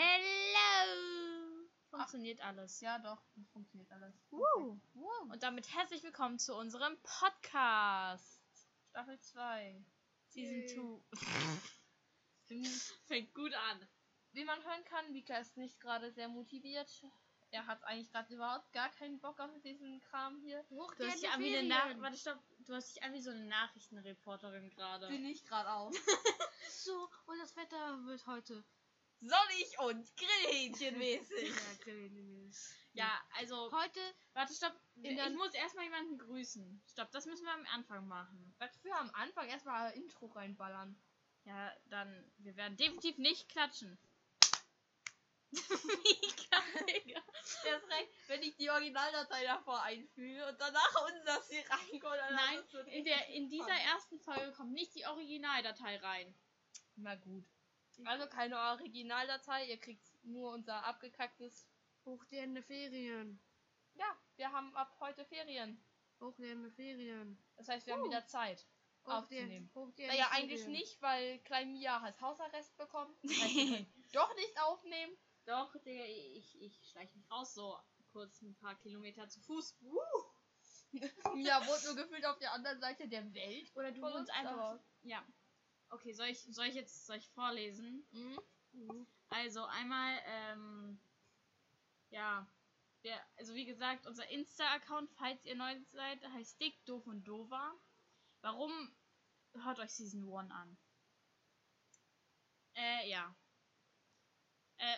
Hello! Funktioniert alles. Ja, doch, funktioniert alles. Woo. Wow. Und damit herzlich willkommen zu unserem Podcast. Staffel 2. Season Yay. 2. Fängt gut an. Wie man hören kann, Mika ist nicht gerade sehr motiviert. Er hat eigentlich gerade überhaupt gar keinen Bock auf diesen Kram hier. Du hast dich an wie eine Nach Warte, stopp. Du hast dich an wie so eine Nachrichtenreporterin gerade. Bin ich gerade auch. So, und das Wetter wird heute. Sonnig und Grillhähnchenmäßig. Ja, Grillhähnchen. Ja, also. Heute, Warte, stopp. Ich der- muss erstmal jemanden grüßen. Stopp, das müssen wir am Anfang machen. Was für am Anfang erstmal ein Intro reinballern. Ja, dann. Wir werden definitiv nicht klatschen. Mika, Digga. Erst recht, wenn ich die Originaldatei davor einfüge und danach unseres hier reinkommt. Nein, ist in, der, in dieser ersten Folge kommt nicht die Originaldatei rein. Na gut. Also keine Originaldatei, ihr kriegt nur unser abgekacktes. hochgehende Ferien. Ja, wir haben ab heute Ferien. Hochgehende Ferien. Das heißt, wir haben Uh. wieder Zeit aufzunehmen. Hochgehende Naja, Ferien. eigentlich nicht, weil Klein Mia hat Hausarrest bekommen. Das heißt, doch nicht aufnehmen. Doch, Digga, ich, ich schleiche mich raus, so kurz ein paar Kilometer zu Fuß. Mia wohnt nur gefühlt auf der anderen Seite der Welt. Oder du wohnst uns, einfach. Ja. Okay, soll ich, soll ich jetzt soll ich vorlesen? Mhm. Mhm. Also einmal, ähm, ja, der, also wie gesagt, unser Insta-Account, falls ihr neu seid, heißt Dick, Doof und Dova. Warum hört euch Season 1 an? Äh, ja. Äh.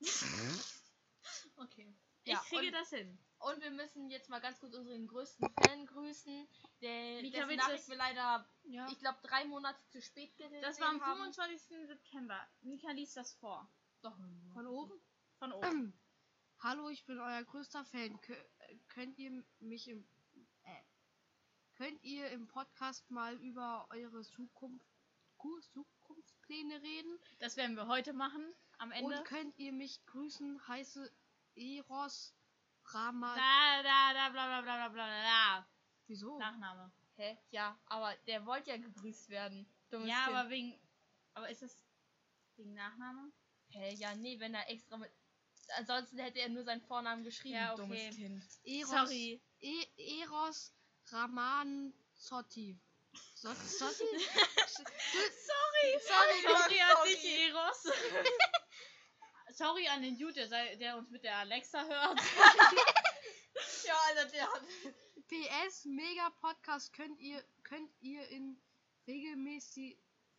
okay. Ich Ja, kriege das hin. Und wir müssen jetzt mal ganz kurz unseren größten Fan grüßen. Der Mika, dessen Nachricht wir leider, Ja. ich glaube, drei Monate zu spät gesehen Das war am haben. 25. September. Mika liest das vor. Doch, Von oben? Von oben. Hallo, ich bin euer größter Fan. Kö könnt ihr mich im äh, könnt ihr im Podcast mal über eure Zukunft Ku- Zukunftspläne reden? Das werden wir heute machen. Am Ende. Und könnt ihr mich grüßen? Heiße Eros Rama. Da, da, da, bla, bla, bla, bla, bla, bla. Wieso? Nachname. Hä? Ja, aber der wollte ja gegrüßt werden. Dummes Ja, kind. aber wegen. Aber ist das wegen Nachname? Hä? Ja, nee, wenn er extra mit. Ansonsten hätte er nur seinen Vornamen geschrieben, Ja, okay. dummes Kind. Eros, Sorry. E Eros Raman Zotti. Zot- Zotti? Sorry, Sorry, sorry sorry. dich, Eros. sorry an den Dude, der, sei- der uns mit der Alexa hört. Ja, Alter, der hat. PS Mega Podcast könnt ihr könnt ihr in regelmäßig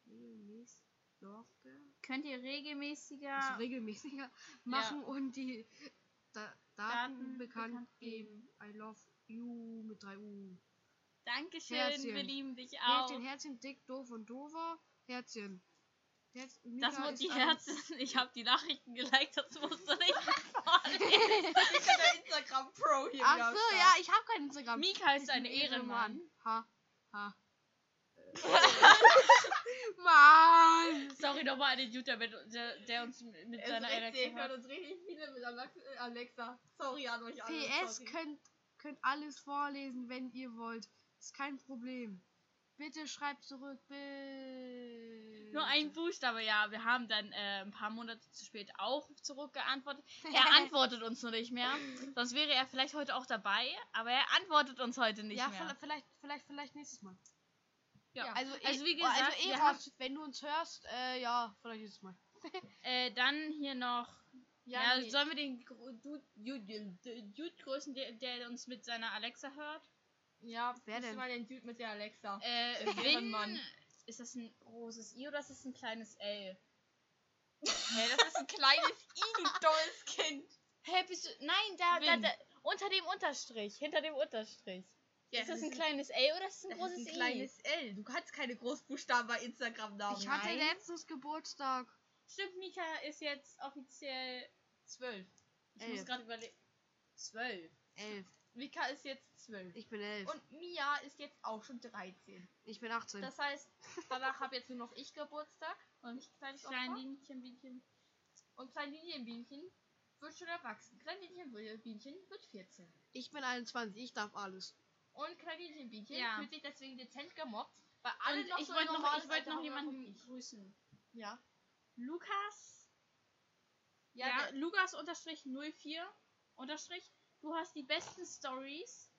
regelmäßig Könnt ihr regelmäßiger also regelmäßiger machen und die da Daten, Daten bekannt, bekannt geben. I love you mit 3 U. Dankeschön, Herzchen. wir lieben dich auch. Herzchen, Herzchen, dick, doof und dover. Herzchen. Herz, Das ist die Herzen. Ich habe die Nachrichten geliked, das musst du nicht vorlesen. Ich bin der Instagram Pro hier. Ach so, Start. ja, ich habe kein Instagram. Mika ist Ich ein Ehrenmann. Ha, ha. Mann! Sorry nochmal an den Dude, der, der, uns mit Es seiner ich Alexa höre hört. uns richtig viele mit Alex- Alexa. Sorry an euch alle. PS sorry. könnt, könnt alles vorlesen, wenn ihr wollt. Ist kein Problem. Bitte schreibt zurück. Bitte. Nur ein Buchstabe, ja. Wir haben dann äh, ein paar Monate zu spät auch zurückgeantwortet. Er antwortet uns nur nicht mehr. Sonst wäre er vielleicht heute auch dabei, aber er antwortet uns heute nicht ja, mehr. vielleicht, vielleicht, vielleicht, vielleicht nächstes Mal. Ja. Ja. Also, Also eh- wie gesagt, also wir Eros, wenn du uns hörst, äh, ja, vielleicht nächstes Mal. Äh, dann hier noch. Ja, Ja, nee. sollen wir den Dude, grüßen, der, der uns mit seiner Alexa hört? Ja, Wer denn? mal den Dude mit der Alexa. Äh, Ehrenmann. Ist das ein großes I oder ist das ein kleines L? Hey, das ist ein kleines I, du dolles Kind. Hä, bist du. Nein, da, da, da. Unter dem Unterstrich. Hinter dem Unterstrich. Ja, ist das das ein kleines L oder ist das ein Das großes ist ein I? kleines L. Du kannst keine Großbuchstaben bei Instagram Namen. Ich hatte Nein. letztens Geburtstag. Stimmt, Mika ist jetzt offiziell. zwölf. Ich muss Elf. gerade überlegen. Zwölf. Elf. Mika ist jetzt zwölf. Ich bin elf. Und Mia ist jetzt auch schon 13. ich bin 18. Das heißt, danach habe jetzt nur noch ich Geburtstag und nicht kleines Opfer. Kleinlinchen, Bienchen. Und Kleinlinienbienchen wird schon erwachsen. Kleinlinienbienchen wird 14. Ich bin 21. Ich darf alles. Und Kleinlinienbienchen Ja. fühlt sich deswegen dezent gemobbt, weil alle Und noch ich so wollte noch, ich wollte noch jemanden ich. grüßen. Ja. Lukas Ja, Ja, Lukas unterstrich 04 unterstrich. Du hast die besten Stories.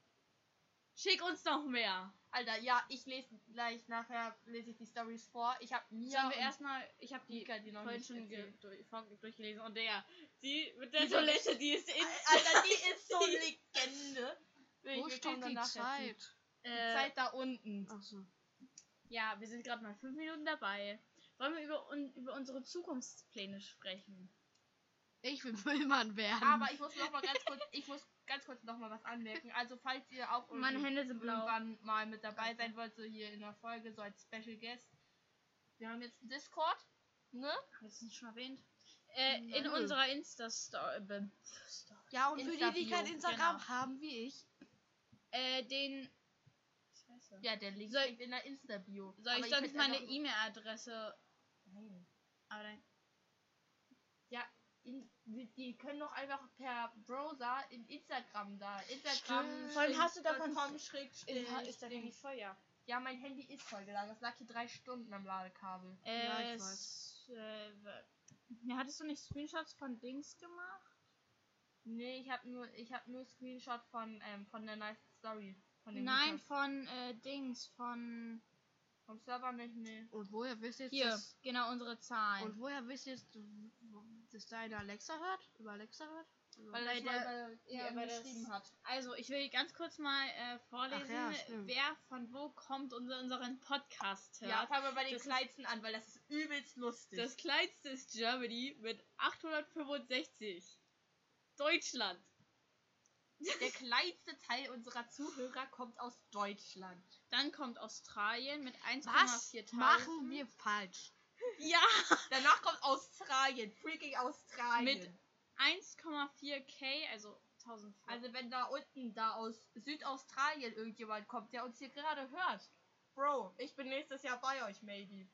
Schick uns noch mehr. Alter, ja, ich lese gleich nachher lese ich die Stories vor. Ich habe mir Sollen wir erstmal, ich habe die Mika die noch nicht schon durch, durchgelesen und der, die mit der Die Toilette, die ist in Alter, die ist so Legende. Wir- Wo wir steht die. Zeit? Die äh, Zeit da unten. Achso. Ja, wir sind gerade mal fünf Minuten dabei. Wollen wir über, un, über unsere Zukunftspläne sprechen? Ich will Müllmann werden. Aber ich muss noch mal ganz kurz, ich muss ganz kurz noch mal was anmerken. Also falls ihr auch Meine Hände sind blau. irgendwann mal mit dabei sein wollt, so hier in der Folge, so als Special Guest. Wir haben jetzt einen Discord, ne? Das nicht schon erwähnt? Äh, in Nö. unserer Insta-Story. Äh, Story. ja, und für die, die kein Instagram genau. haben wie ich. äh, den. Scheiße. Ja, der Link Soll- liegt in der Insta-Bio. Soll ich sonst meine E-Mail-Adresse. Nein. Aber dann. Ja, in, die können doch einfach per Browser in Instagram da. Instagram. Vor allem hast du davon- Ist da nicht voll, ja. Ja, mein Handy ist vollgeladen. Das lag hier drei Stunden am Ladekabel. Ja, ich Äh, weiß. äh, ja, hattest du nicht Screenshots von Dings gemacht? Nee, ich habe nur, ich habe nur Screenshot von, ähm, von der Nice Story. Von dem Nein, Lukas. von äh, Dings, von. vom Server nicht, nee. Und woher wisst ihr jetzt, Hier, dass, genau unsere Zahlen. und woher wisst ihr jetzt, dass deine Alexa hört? Über Alexa hört? Also- Weil Weil das bei ja, das- geschrieben hat. Also, ich will ganz kurz mal äh, vorlesen, ja, wer von wo kommt und unseren Podcast hört. Ja, fangen wir bei den Das kleinsten an, weil das ist übelst lustig. Das kleinste ist Germany mit 865. Deutschland. der kleinste Teil unserer Zuhörer kommt aus Deutschland. Dann kommt Australien mit Was 1,4 machen wir falsch? Ja, Danach kommt Australien, freaking Australien. Mit 1,4k, also 1000. also wenn da unten, da aus Südaustralien irgendjemand kommt, der uns hier gerade hört. Bro, ich bin nächstes Jahr bei euch, maybe.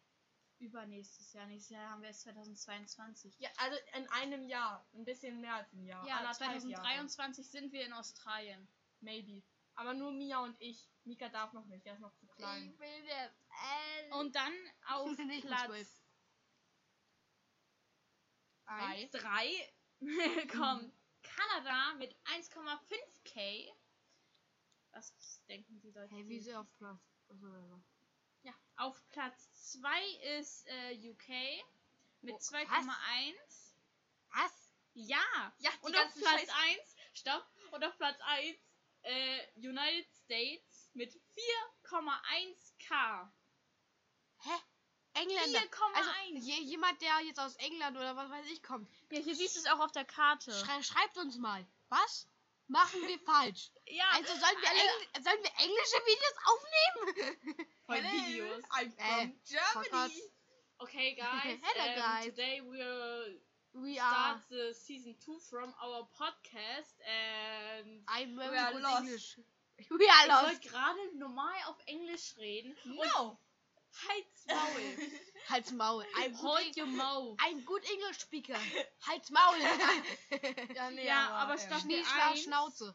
übernächstes Jahr. Nächstes Jahr haben wir es 2022. Ja, also in einem Jahr. Ein bisschen mehr als ein Jahr. Ja, Anderthalb Jahre. 2023 sind wir in Australien. Maybe. Aber nur Mia und ich. Mika darf noch nicht, er ist noch zu klein. will der. Äh, Und dann auf Platz zwölf. Drei. 3 kommt Kanada mit 1,5k. Was denken die Leute? Hey, wie sie auf Platz. Also, ja. Auf Platz 2 ist äh, UK mit Oh, 2,1. Was? Ja. Ja, Und auf Platz Scheiß 1, stopp, und auf Platz 1 äh, United States mit 4,1k. Hä? Engländer. 4,1. Also, je, jemand, der jetzt aus England oder was weiß ich kommt, Ja, hier siehst du es auch auf der Karte. schrei schreibt uns mal. Was machen wir falsch? ja, Also, sollen wir, Engl sollen wir englische Videos aufnehmen? Hello, Videos. I'm Äh, from Germany. Podcast. Okay, guys. Hello, um, guys. Today we'll We are. start the season 2 from our podcast and I'm very We are lost. English. We are ich lost. wollte gerade normal auf Englisch reden. No. Halt's Maul. Halt's Maul. Good, Hold your mouth. I'm good English speaker. Halt's Maul. Ja, nee, Ja, aber ähm, Staffel- Schnieschlag, eins. Schnauze.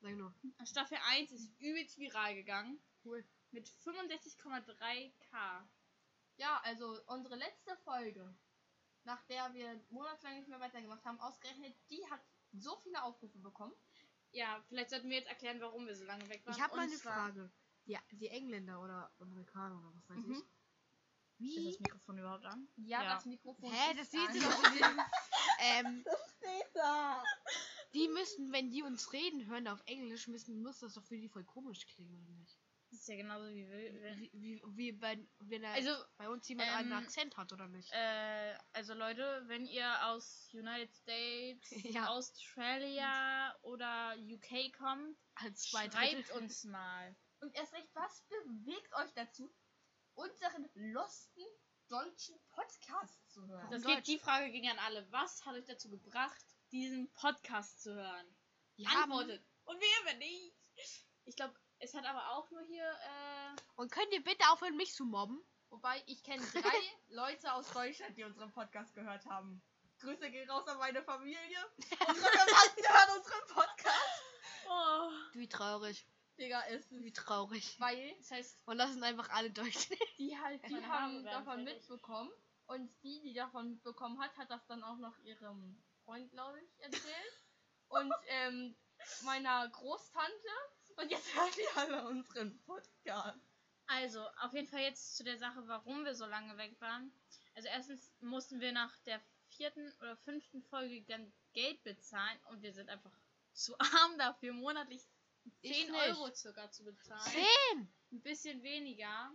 Sag nur. Staffel 1 ist übelst viral gegangen. Cool. Mit 65,3k. Ja, also unsere letzte Folge, nach der wir monatelang nicht mehr weitergemacht haben, ausgerechnet, die hat so viele Aufrufe bekommen. Ja, vielleicht sollten wir jetzt erklären, warum wir so lange weg waren. Ich habe mal eine Frage. Ja, die Engländer oder Amerikaner oder was weiß Mhm. ich. Ist Wie? das Mikrofon überhaupt an? Ja, Ja. das Mikrofon. Hä, ist das sieht an. sie doch. in den- ähm, steht da. die müssen, wenn die uns reden hören auf Englisch, müssen, muss das doch für die voll komisch klingen, oder nicht? Das ist ja genauso wie will. wenn- Wie, wie, wie wenn, wenn er Also, bei uns jemand ähm, einen Akzent hat, oder nicht? äh, also Leute, wenn ihr aus United States, Ja. Australia oder UK kommt, Als zwei schreibt uns mal. Und erst recht, was bewegt euch dazu, unseren losten deutschen Podcast zu hören? Das geht, die Frage ging an alle. Was hat euch dazu gebracht, diesen Podcast zu hören? Haben- Antwortet. Und wir, wenn nicht. Ich glaube, es hat aber auch nur hier, äh, Und könnt ihr bitte aufhören, mich zu mobben? Wobei, ich kenne drei Leute aus Deutschland, die unseren Podcast gehört haben. Grüße gehen raus an meine Familie. Unsere Verwandten hören unseren Podcast. oh, Wie traurig. Digga, es Wie ist... traurig. Weil das heißt, Und das sind einfach alle Deutsch. die halt, die haben davon mitbekommen, Und die, die davon mitbekommen hat, hat das dann auch noch ihrem Freund, glaube ich, erzählt. Und ähm, meiner Großtante. Und jetzt hören die alle unseren Podcast. Also, auf jeden Fall jetzt zu der Sache, warum wir so lange weg waren. Also erstens mussten wir nach der vierten oder fünften Folge dann Geld bezahlen und wir sind einfach zu arm dafür, monatlich Ich 10 nicht. Euro circa zu bezahlen. Zehn! Ein bisschen weniger.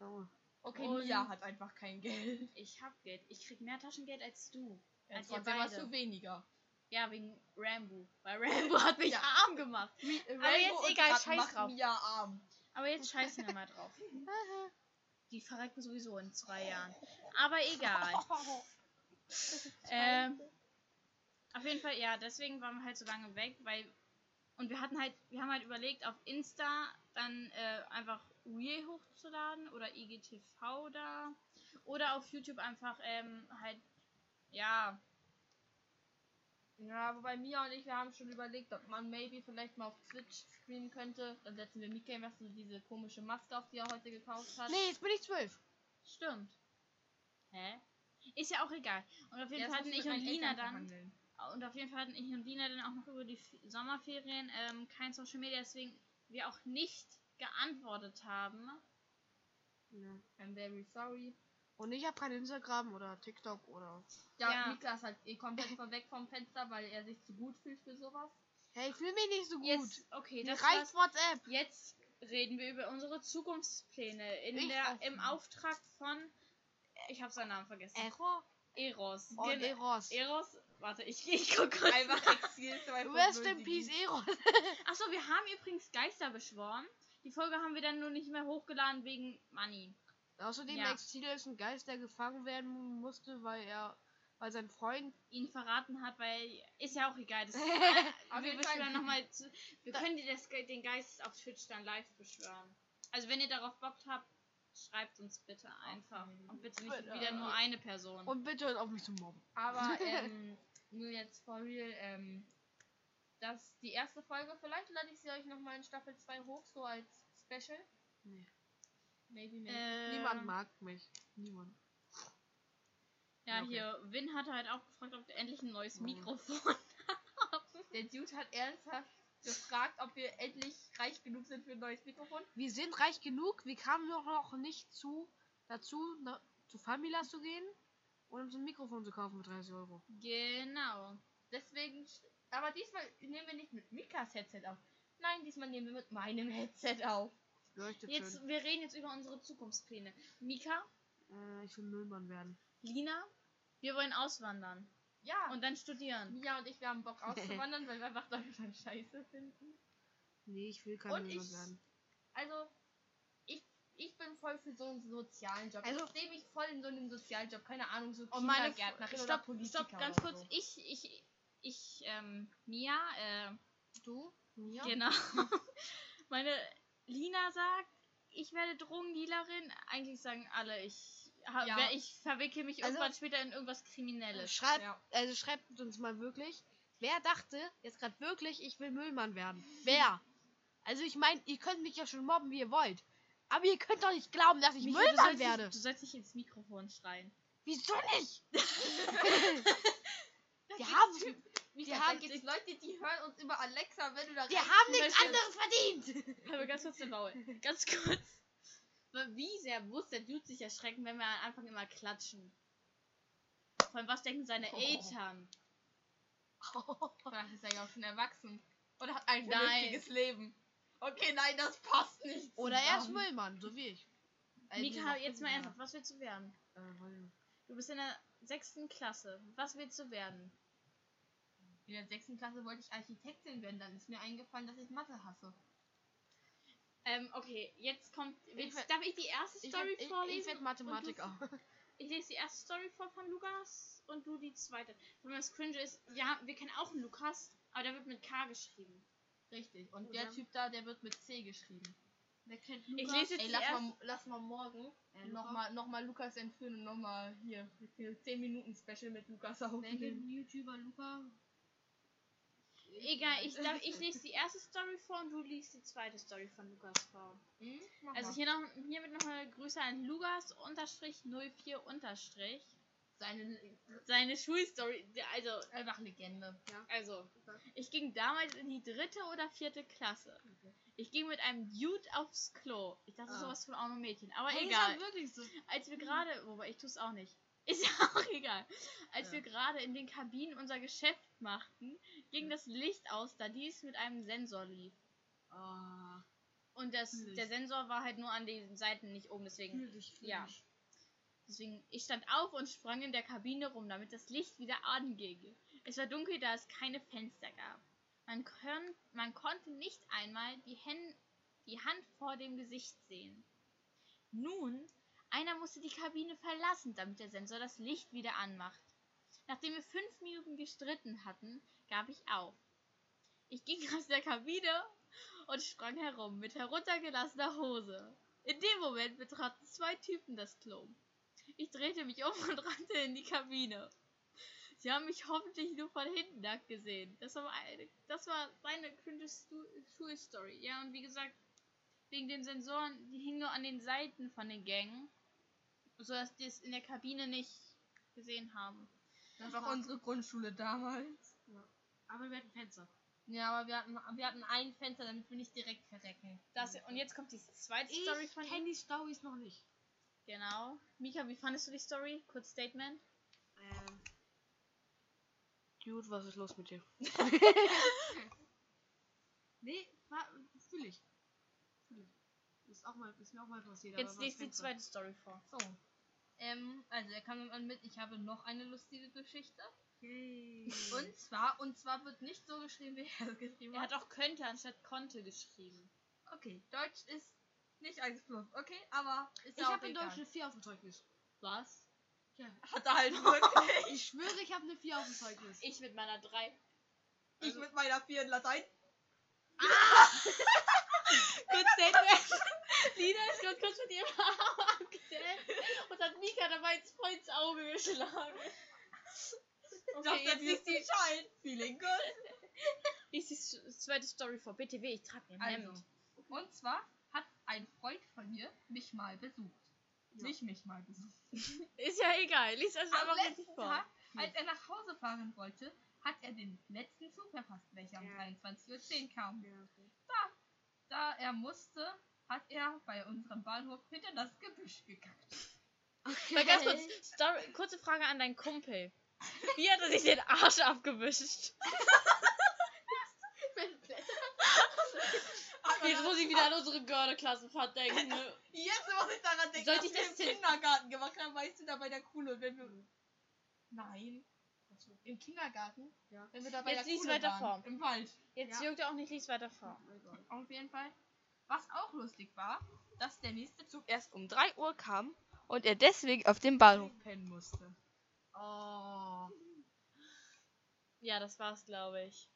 Junge. Okay, Und- Mia hat einfach kein Geld. Ich hab Geld. Ich krieg mehr Taschengeld als du. Ja, Als ihr trotzdem hast beide. du weniger. Ja, wegen Rambo. Weil Rambo hat mich Ja. arm gemacht. Aber jetzt egal, scheiß drauf. Mia arm. Aber jetzt scheißen wir mal drauf. Die verrecken sowieso in zwei Jahren. Aber egal. Ähm, auf jeden Fall, ja, deswegen waren wir halt so lange weg, weil. Und wir hatten halt, wir haben halt überlegt, auf Insta dann äh, einfach Real hochzuladen oder IGTV da. Oder auf YouTube einfach ähm, halt, ja, Ja, wobei Mia und ich, wir haben schon überlegt, ob man maybe vielleicht mal auf Twitch streamen könnte. Dann setzen wir Mika was so diese komische Maske auf, die er heute gekauft hat. Nee, jetzt bin ich zwölf. stimmt. Hä? Ist ja auch egal. Und auf jeden Ja, Fall hatten ich und Lina dann. verhandeln. Und auf jeden Fall hatten ich und Lina dann auch noch über die F Sommerferien ähm, kein Social Media, deswegen wir auch nicht geantwortet haben. Ja. I'm very sorry. Und ich habe kein Instagram oder TikTok oder. Ja, Ja. Mika ist halt eh komplett von weg vom Fenster, weil er sich zu gut fühlt für sowas. Hey, ich fühle mich nicht so gut. Jetzt, okay, Mir das reicht war's. WhatsApp. Jetzt reden wir über unsere Zukunftspläne in Ich der, im Auftrag von, ich habe seinen Namen vergessen. Error Eros. und Gen- Eros. Eros. Warte, ich, ich guck kurz. Einfach Exil 2.0. Rest in Peace, Eros. Achso, wir haben übrigens Geister beschworen. Die Folge haben wir dann nur nicht mehr hochgeladen wegen Money. Außerdem Ja. Exil ist ein Geist, der gefangen werden musste, weil er, weil sein Freund. ihn verraten hat, weil ist ja auch egal. Das, Auf wir jeden beschwören nochmal, wir können die das, den Geist auf Twitch dann live beschwören. Also wenn ihr darauf Bock habt, schreibt uns bitte einfach und bitte nicht Bitte. wieder nur eine Person. Und bitte hört auf mich zu mobben. Aber ähm, nur jetzt for real, ähm, das die erste Folge, vielleicht lade ich sie euch nochmal in Staffel 2 hoch, so als Special. Nee. Maybe, maybe. Äh, Niemand mag mich. Niemand. Ja, Okay. hier, Win hatte halt auch gefragt, ob wir endlich ein neues. Mikrofon haben. Der Dude hat ernsthaft gefragt, ob wir endlich reich genug sind für ein neues Mikrofon. Wir sind reich genug. Wir kamen doch noch nicht zu dazu, na, zu Familas zu gehen und uns ein Mikrofon zu kaufen für 30 Euro. Genau. Deswegen, aber diesmal nehmen wir nicht mit Mikas Headset auf. Nein, diesmal nehmen wir mit meinem Headset auf. Leuchtet Jetzt, schön. wir reden jetzt über unsere Zukunftspläne. Mika, Äh, ich will Müllmann werden. Lina, wir wollen auswandern Ja, und dann studieren. Mia und ich, wir haben Bock auszuwandern, weil wir einfach Deutschland scheiße finden. Nee, ich will kein Und Müllmann ich- werden. Also, ich, ich bin voll für so einen sozialen Job. Also- ich sehe mich voll in so einem sozialen Job. Keine Ahnung, so Und meine Kindergärtnerin oder stopp, Politiker stopp, ganz oder kurz. So. Ich, ich, ich, ähm, Mia, äh, Du? Ja. genau. Meine Lina sagt, ich werde Drogendealerin. Eigentlich sagen alle, ich, Ja. ich verwickle mich Also- irgendwann später in irgendwas Kriminelles. Schreibt, Ja. also schreibt uns mal wirklich, wer dachte jetzt gerade wirklich, ich will Müllmann werden? Wer? Also ich meine, ihr könnt mich ja schon mobben, wie ihr wollt. Aber ihr könnt doch nicht glauben, dass ich Micha, Müllmann du sollst werde. Du sollst nicht ins Mikrofon schreien. Wieso nicht? Gibt's haben- Die Micha, haben- gibt's Leute, die hören uns über Alexa, wenn du da Wir haben nichts möchtest. anderes verdient. Aber ganz kurz den Maul. Ganz kurz. Wie sehr muss der Dude sich erschrecken, wenn wir am Anfang immer klatschen? Von was denken seine Oh. Eltern? Vielleicht ist er ja auch schon erwachsen. Oder hat ein vernünftiges Leben. Okay, nein, das passt nicht. Oder er ist. Müllmann, so wie ich. Also Mika, jetzt mal ernsthaft, was willst du werden? Äh, nicht. Du bist in der sechsten Klasse. Was willst du werden? In der sechsten Klasse wollte ich Architektin werden. Dann ist mir eingefallen, dass ich Mathe hasse. Ähm, okay, jetzt kommt. Willst, werd- darf ich die erste Ich Story ich- vorlesen? ich werd Mathematiker. Und du- Ich lese die erste Story vor von Lukas und du die zweite. Wenn man das cringe ist, wir, haben, wir kennen auch einen Lukas, aber der wird mit K geschrieben. Richtig. Und Oder? der Typ da, der wird mit C geschrieben. Wer kennt Ich lese jetzt Ey, die lass erste. mal, lass mal morgen Äh, nochmal noch mal Lukas entführen und nochmal hier für 10 Minuten Special mit Lukas aufnehmen. YouTuber Luca? Egal, ich, darf, ich lese die erste Story vor und du liest die zweite Story von Lukas vor. Hm? Mach Also hier noch, hiermit noch eine Grüße an Lukas unterstrich 04 unterstrich. Seine Seine Schulstory, also, einfach Legende. also, ich ging damals in die dritte oder vierte Klasse. Ich ging mit einem Dude aufs Klo. Ich dachte Ah. sowas von auch nur Mädchen, aber ist egal. halt wirklich so. Als wir gerade, wobei ich tue es auch nicht. Ist ja auch egal. Als Ja. wir gerade in den Kabinen unser Geschäft machten, ging das Licht aus, da dies mit einem Sensor lief. Ah, Und das, der Sensor war halt nur an den Seiten, nicht oben, deswegen. fühl dich, fühl ja. Deswegen, ich stand auf und sprang in der Kabine rum, damit das Licht wieder anging. Es war dunkel, da es keine Fenster gab. Man, kon man konnte nicht einmal die, Hän die Hand vor dem Gesicht sehen. Nun, einer musste die Kabine verlassen, damit der Sensor das Licht wieder anmacht. Nachdem wir fünf Minuten gestritten hatten, gab ich auf. Ich ging aus der Kabine und sprang herum mit heruntergelassener Hose. In dem Moment betraten zwei Typen das Klo. Ich drehte mich um und rannte in die Kabine. Sie haben mich hoffentlich nur von hinten nackt gesehen. Das war, eine, das war seine cringe Schulstory. Ja, und wie gesagt, wegen den Sensoren, die hingen nur an den Seiten von den Gängen, sodass die es in der Kabine nicht gesehen haben. Das war auch unsere Grundschule damals. Aber wir hatten Fenster. Ja, aber wir hatten, wir hatten ein Fenster, damit wir nicht direkt verrecken. Das, und jetzt kommt die zweite Story Ich von kenne ihm. die Storys noch nicht. Genau. Mika, wie fandest du die Story? Kurz Statement. Ähm. Dude, was ist los mit dir? nee, fühle ich. Auch mal, ist mir auch mal passiert. Jetzt liest die zweite Story vor. So. Ähm, also er kam dann mit, ich habe noch eine lustige Geschichte. Yay. Und zwar, und zwar wird nicht so geschrieben, wie er es geschrieben Er hat. hat auch könnte anstatt konnte geschrieben. Okay, Deutsch ist nicht 1 plus, okay, aber ist ich habe in. Deutsch eine 4 auf dem Zeugnis. Was? Ja. Hat er halt wirklich. Ich schwöre, ich habe eine 4 auf dem Zeugnis. Ich mit meiner 3. ich mit meiner 4 in Latein. Kurz Statement. Lina ist gerade kurz mit ihrem Arm abgedeckt und hat Mika dabei ins voll ins Auge geschlagen. Okay, jetzt liest die, Schein. Feeling good. liest die zweite Story vor. BTW, ich trage mir Also, Hemd. und zwar hat ein Freund von mir mich mal besucht. Ja. Nicht mich mal besucht. Ist ja egal. Lies also Am letzten richtig vor. Tag, als er nach Hause fahren wollte, hat er den letzten Zug verpasst, welcher um Ja. 23.10 Uhr kam. Ja, okay. Da er musste, hat er bei unserem Bahnhof hinter das Gebüsch gekackt. Mal ganz kurz, Story, kurze Frage an deinen Kumpel. Wie hat er sich den Arsch abgewischt? Jetzt muss ich wieder an unsere Görde-Klassenfahrt denken. ne? Jetzt muss ich daran denken, Sollte was ich wir das im Kindergarten gemacht haben, weißt du, da bei der Kuhle, wenn wir... Nein. Im Kindergarten? Ja. Wenn wir da bei Jetzt der Kuhle weiter waren. vor. Im Wald. Jetzt Ja. juckt er auch nicht, lies weiter vor. Auf jeden Fall. Was auch lustig war, dass der nächste Zug erst um 3 Uhr kam und er deswegen auf dem Bahnhof pennen musste. Oh. Ja, das war's, glaube ich.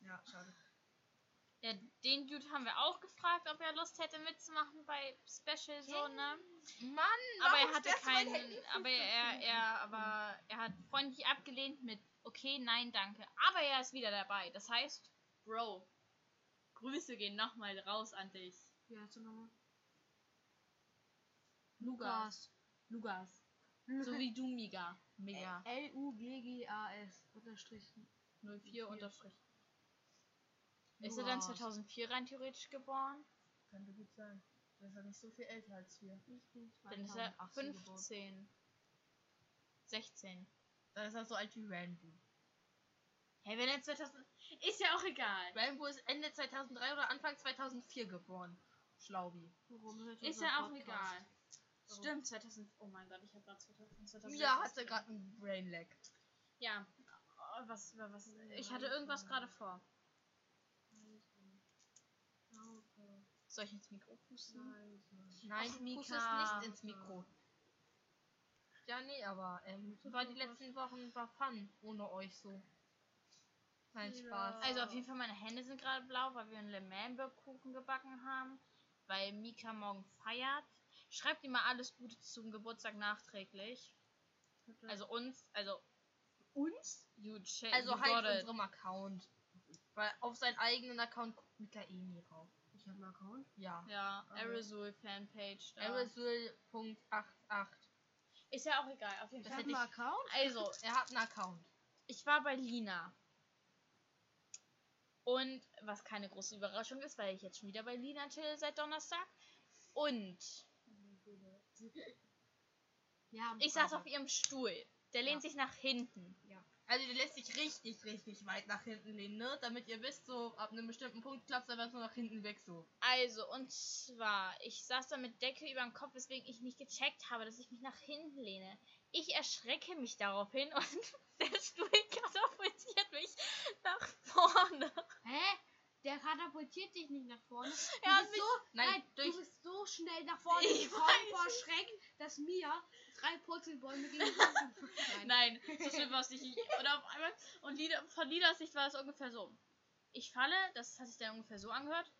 Ja, schade. Ja, den Dude haben wir auch gefragt, ob er Lust hätte mitzumachen bei Special so, ne? Mann, Aber er hatte keinen, aber er, er, aber er hat freundlich abgelehnt mit okay, nein, danke. Aber er ist wieder dabei. Das heißt, Bro, Grüße gehen nochmal raus an dich. Wie heißt du nochmal? Lugas. Lugas. So wie du, Miga. Miga. L-U-G-G-A-S. Unterstrich. 04 unterstrich. Ist er dann Lugas. 2004 rein theoretisch geboren? Könnte gut sein. Der ist ja nicht so viel älter als wir. Ich bin Dann ist er 2018 geboren. 15. 16. Dann ist er so alt wie Randy. Hey, wenn er 2000. Ist ja auch egal. Rambo ist Ende 2003 oder Anfang 2004 geboren. Schlaubi. Warum hört Ist ja auch Podcast? egal. Warum? Stimmt, 2000. Oh mein Gott, ich habe gerade 2000. 2000 Ja, hatte gerade einen Brain Lag. Ja. Oh, was, was, ich hatte irgendwas gerade vor. Soll ich ins Mikro pusten? Nein, du Mika. pustest nicht ins Mikro. Ja, nee, aber ähm, war die letzten Wochen war Fun ohne euch so. Nein, Ja. Spaß. Also auf jeden Fall, meine Hände sind gerade blau, weil wir einen Le Mans Kuchen gebacken haben. Weil Mika morgen feiert. Schreibt ihm mal alles Gute zum Geburtstag nachträglich. Also uns, also uns? you, Also you halt unserem Account. Weil auf seinen eigenen Account guckt Mika eh nie rauf. Ich habe einen Account. Ja. Ja, Aerosol Fanpage. Da. Aerosol.88. Ist ja auch egal, auf jeden Ich Fall. habe einen Account. Also, Er hat einen Account. ich war bei Lina. Und was keine große Überraschung ist, weil ich jetzt schon wieder bei Lina chill seit Donnerstag. Und Ja, ich saß auf ihrem Stuhl. Der lehnt sich nach hinten. Also der lässt sich richtig, richtig weit nach hinten lehnen, ne? Damit ihr wisst, so ab einem bestimmten Punkt klappt es einfach so nach hinten weg so. Also, und zwar, ich saß da mit Decke über dem Kopf, weswegen ich nicht gecheckt habe, dass ich mich nach hinten lehne. Ich erschrecke mich daraufhin und der Stuhl katapultiert mich nach vorne. Hä? Der katapultiert dich nicht nach vorne. Du hat bist so, Nein, nein, durch- du bist so schnell nach vorne Ich gekommen vor. Schreck, dass mir drei Purzelbäume gegen Nein. Nein, so schlimm war es nicht. Und auf einmal, und Lieder, von Lieders Sicht war es ungefähr so. Ich falle, das hat sich dann ungefähr so angehört.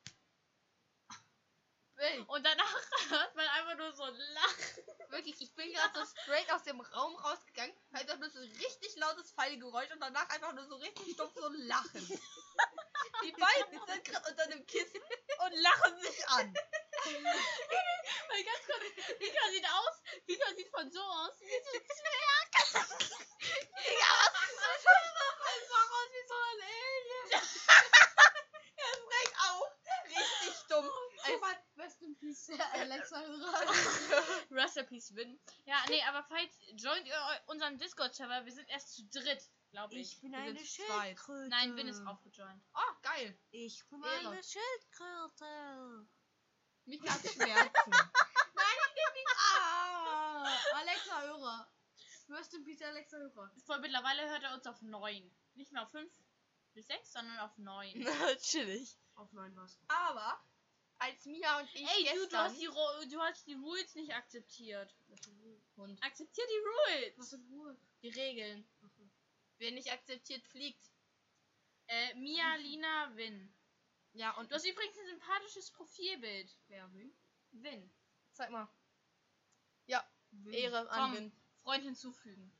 Und danach hört man einfach nur so ein Lachen. wirklich, ich bin gerade so straight aus dem Raum rausgegangen, einfach nur so ein richtig lautes Pfeilgeräusch und danach einfach nur so richtig stumpf so ein Lachen. Die beiden sind gerade unter dem Kissen und lachen sich an. Weil ganz kurz, Vika sieht aus, Vika sieht von so aus wie so ein Zwerg. Ja, was ist das? einfach aus wie so ein Alien. er ist recht auf. Richtig dumm. Guck mal, Rest in Peace, Alexa Recipes win. Ja, nee, aber falls joint ihr unseren Discord-Server, wir sind erst zu dritt, glaube ich. Ich bin Wir eine. Schildkröte. Nein, Win ist auch gejoint. Oh, geil. Ich bin Ehre. eine Schildkröte. Mich hat Schmerzen. Ah, Alexa Hörer. Rest in Peace, Alexa Hörer. Voll mittlerweile hört er uns auf 9. Nicht mehr auf 5 bis 6, sondern auf 9. Chillig. Auf 9 was. Aber als Mia und ich Ey, du, du, gestern... hast die, Ro- du hast die Rules nicht akzeptiert. Hund. Akzeptier die Rules. Was in Ruhe. Die Regeln. Wer nicht akzeptiert, fliegt. Äh, Mia, Lina, Win. Ja, und Du hast übrigens ein sympathisches Profilbild. Wer will? Win. zeig mal. Ja, Will. Ehre Komm. an Win. Freund hinzufügen.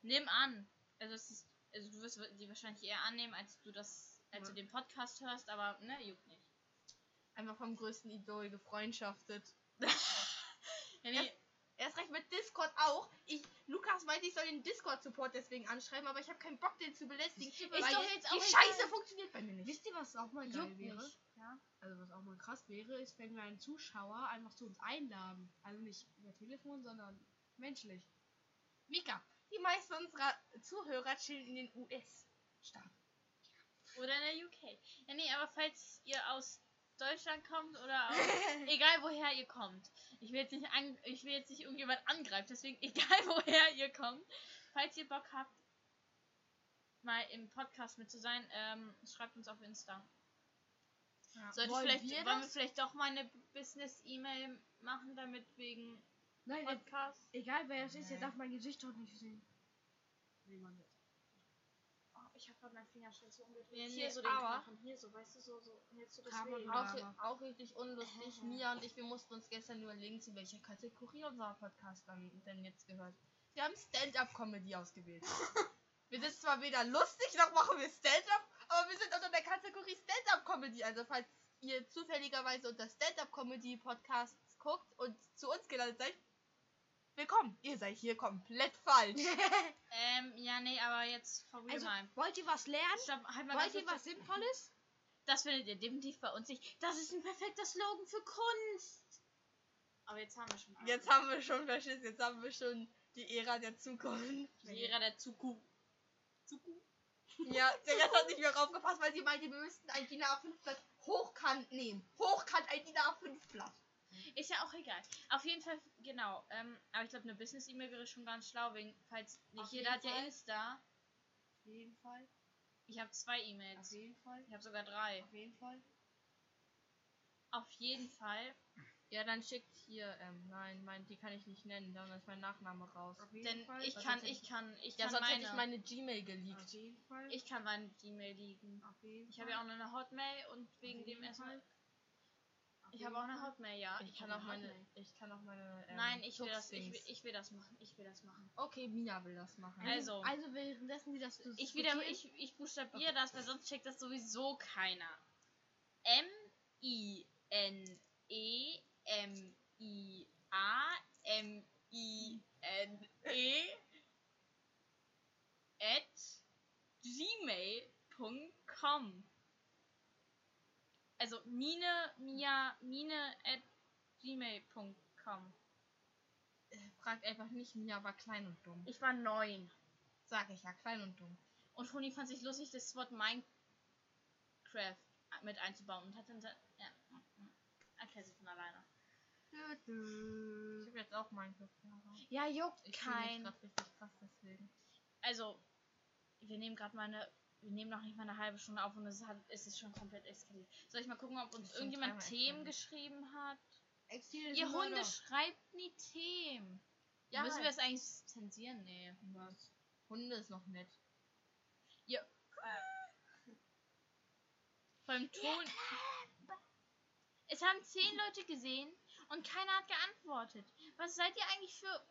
Nimm an. Also, es ist, also du wirst die wahrscheinlich eher annehmen, als du das, als Ja. du den Podcast hörst, aber ne, juckt nicht. Einfach vom größten Idol gefreundschaftet. Ja, nee, Erst recht mit Discord auch. Ich, Lukas meinte, ich soll den Discord-Support deswegen anschreiben, aber ich habe keinen Bock, den zu belästigen. Ist weil doch jetzt die Scheiße egal. funktioniert bei mir nicht. Wisst ihr, was auch mal geil juckt wäre? Ja. Also was auch mal krass wäre, ist, wenn wir einen Zuschauer einfach zu uns einladen. Also nicht über Telefon, sondern menschlich. Mika, die meisten unserer Zuhörer chillen in den US-Staaten. Oder in der UK. Ja, nee, aber falls ihr aus Deutschland kommt oder aus, egal woher ihr kommt. Ich will jetzt nicht an, ich will jetzt nicht irgendjemand angreifen, deswegen egal woher ihr kommt. Falls ihr Bock habt, mal im Podcast mit zu sein, ähm, schreibt uns auf Insta. Sollte Wollen vielleicht, wir wollen wir vielleicht doch mal eine Business-E-Mail machen, damit wegen Nein, äh, Podcast. egal wer es ist, Nee. darf mein Gesicht doch nicht sehen. Nee, Habe gerade meinen Fingerschnitt so umgedreht. Ja, hier nee, so den aber- Knochen, hier so, weißt du, so, so, jetzt so das machen. Auch, auch richtig unlustig. Mia und ich, wir mussten uns gestern überlegen, zu welcher Kategorie unser Podcast dann denn jetzt gehört. Wir haben Stand-Up-Comedy ausgewählt. wir sind zwar weder lustig, noch machen wir Stand-Up, aber wir sind unter der Kategorie Stand-Up-Comedy. Also falls ihr zufälligerweise unter Stand-Up-Comedy-Podcasts guckt und zu uns gelandet seid, willkommen. Ihr seid hier komplett falsch. Ähm, ja, nee, aber jetzt real Also, mal. wollt ihr was lernen? Stopp, halt mal Wollt ihr was Sinnvolles? Das findet ihr definitiv bei uns nicht. Das ist ein perfekter Slogan für Kunst. Aber jetzt haben wir schon. einen. Jetzt haben wir schon verschissen, jetzt haben wir schon die Ära der Zukunft. Die Ära der Zukunft. Zukunft? Ja, der Rest hat nicht mehr aufgepasst, weil sie meinte, wir müssten ein DIN A5-Blatt hochkant nehmen. Hochkant ein DIN A5-Blatt. Ist ja auch egal. Auf jeden Fall, genau. Ähm, aber ich glaube, eine Business-E-Mail wäre schon ganz schlau, wegen, falls nicht Auf jeder hat ja Fall. Insta. Auf jeden Fall. Ich habe zwei Auf E-Mails. jeden Fall. Ich habe sogar drei. Auf jeden Fall. Auf jeden Fall. Ja, dann schickt hier, ähm, nein, mein, die kann ich nicht nennen, dann ist mein Nachname raus. Auf jeden Denn Fall. ich kann, sonst ich kann, ich Ja, kann sonst meine, hätte ich meine Gmail geleakt. Auf jeden Fall. ich kann meine Gmail liegen. Auf jeden Ich habe ja auch noch eine Hotmail und wegen Auf dem erstmal. Ich habe auch eine. Hotmail, ja. Ich kann hab auch eine meine, Hotmail. ich kann auch meine, ähm, Nein, ich will das, ich will, ich will das machen. Ich will das machen. Okay, Mia will das machen. Also. Also währenddessen sie das Ich wieder, ich, ich buchstabiere das, weil sonst checkt das sowieso keiner. M I N E M I A M I N E at gmail.com. Also Mine, Mia, Mine at gmail.com. Äh, Fragt einfach nicht, Mia war klein und dumm. Ich war neun. Sag ich ja, klein und dumm. Und Toni fand sich lustig, das Wort Minecraft mit einzubauen und hat dann. Ja. Erklärt sich von alleine. Ich dö. habe jetzt auch Minecraft. Ja, juckt Ich kein. gerade richtig krass deswegen. Also, wir nehmen gerade mal eine. Wir nehmen noch nicht mal eine halbe Stunde auf und es, hat, es ist schon komplett eskaliert. Soll ich mal gucken, ob uns irgendjemand Themen geschrieben hat? Exil Ihr Hunde schreibt nie Themen. Ja, Müssen wir das eigentlich zensieren? Nee. Was? Hunde ist noch nett. Ja. Beim Ton. Es haben zehn Leute gesehen und keiner hat geantwortet. Was seid ihr eigentlich für.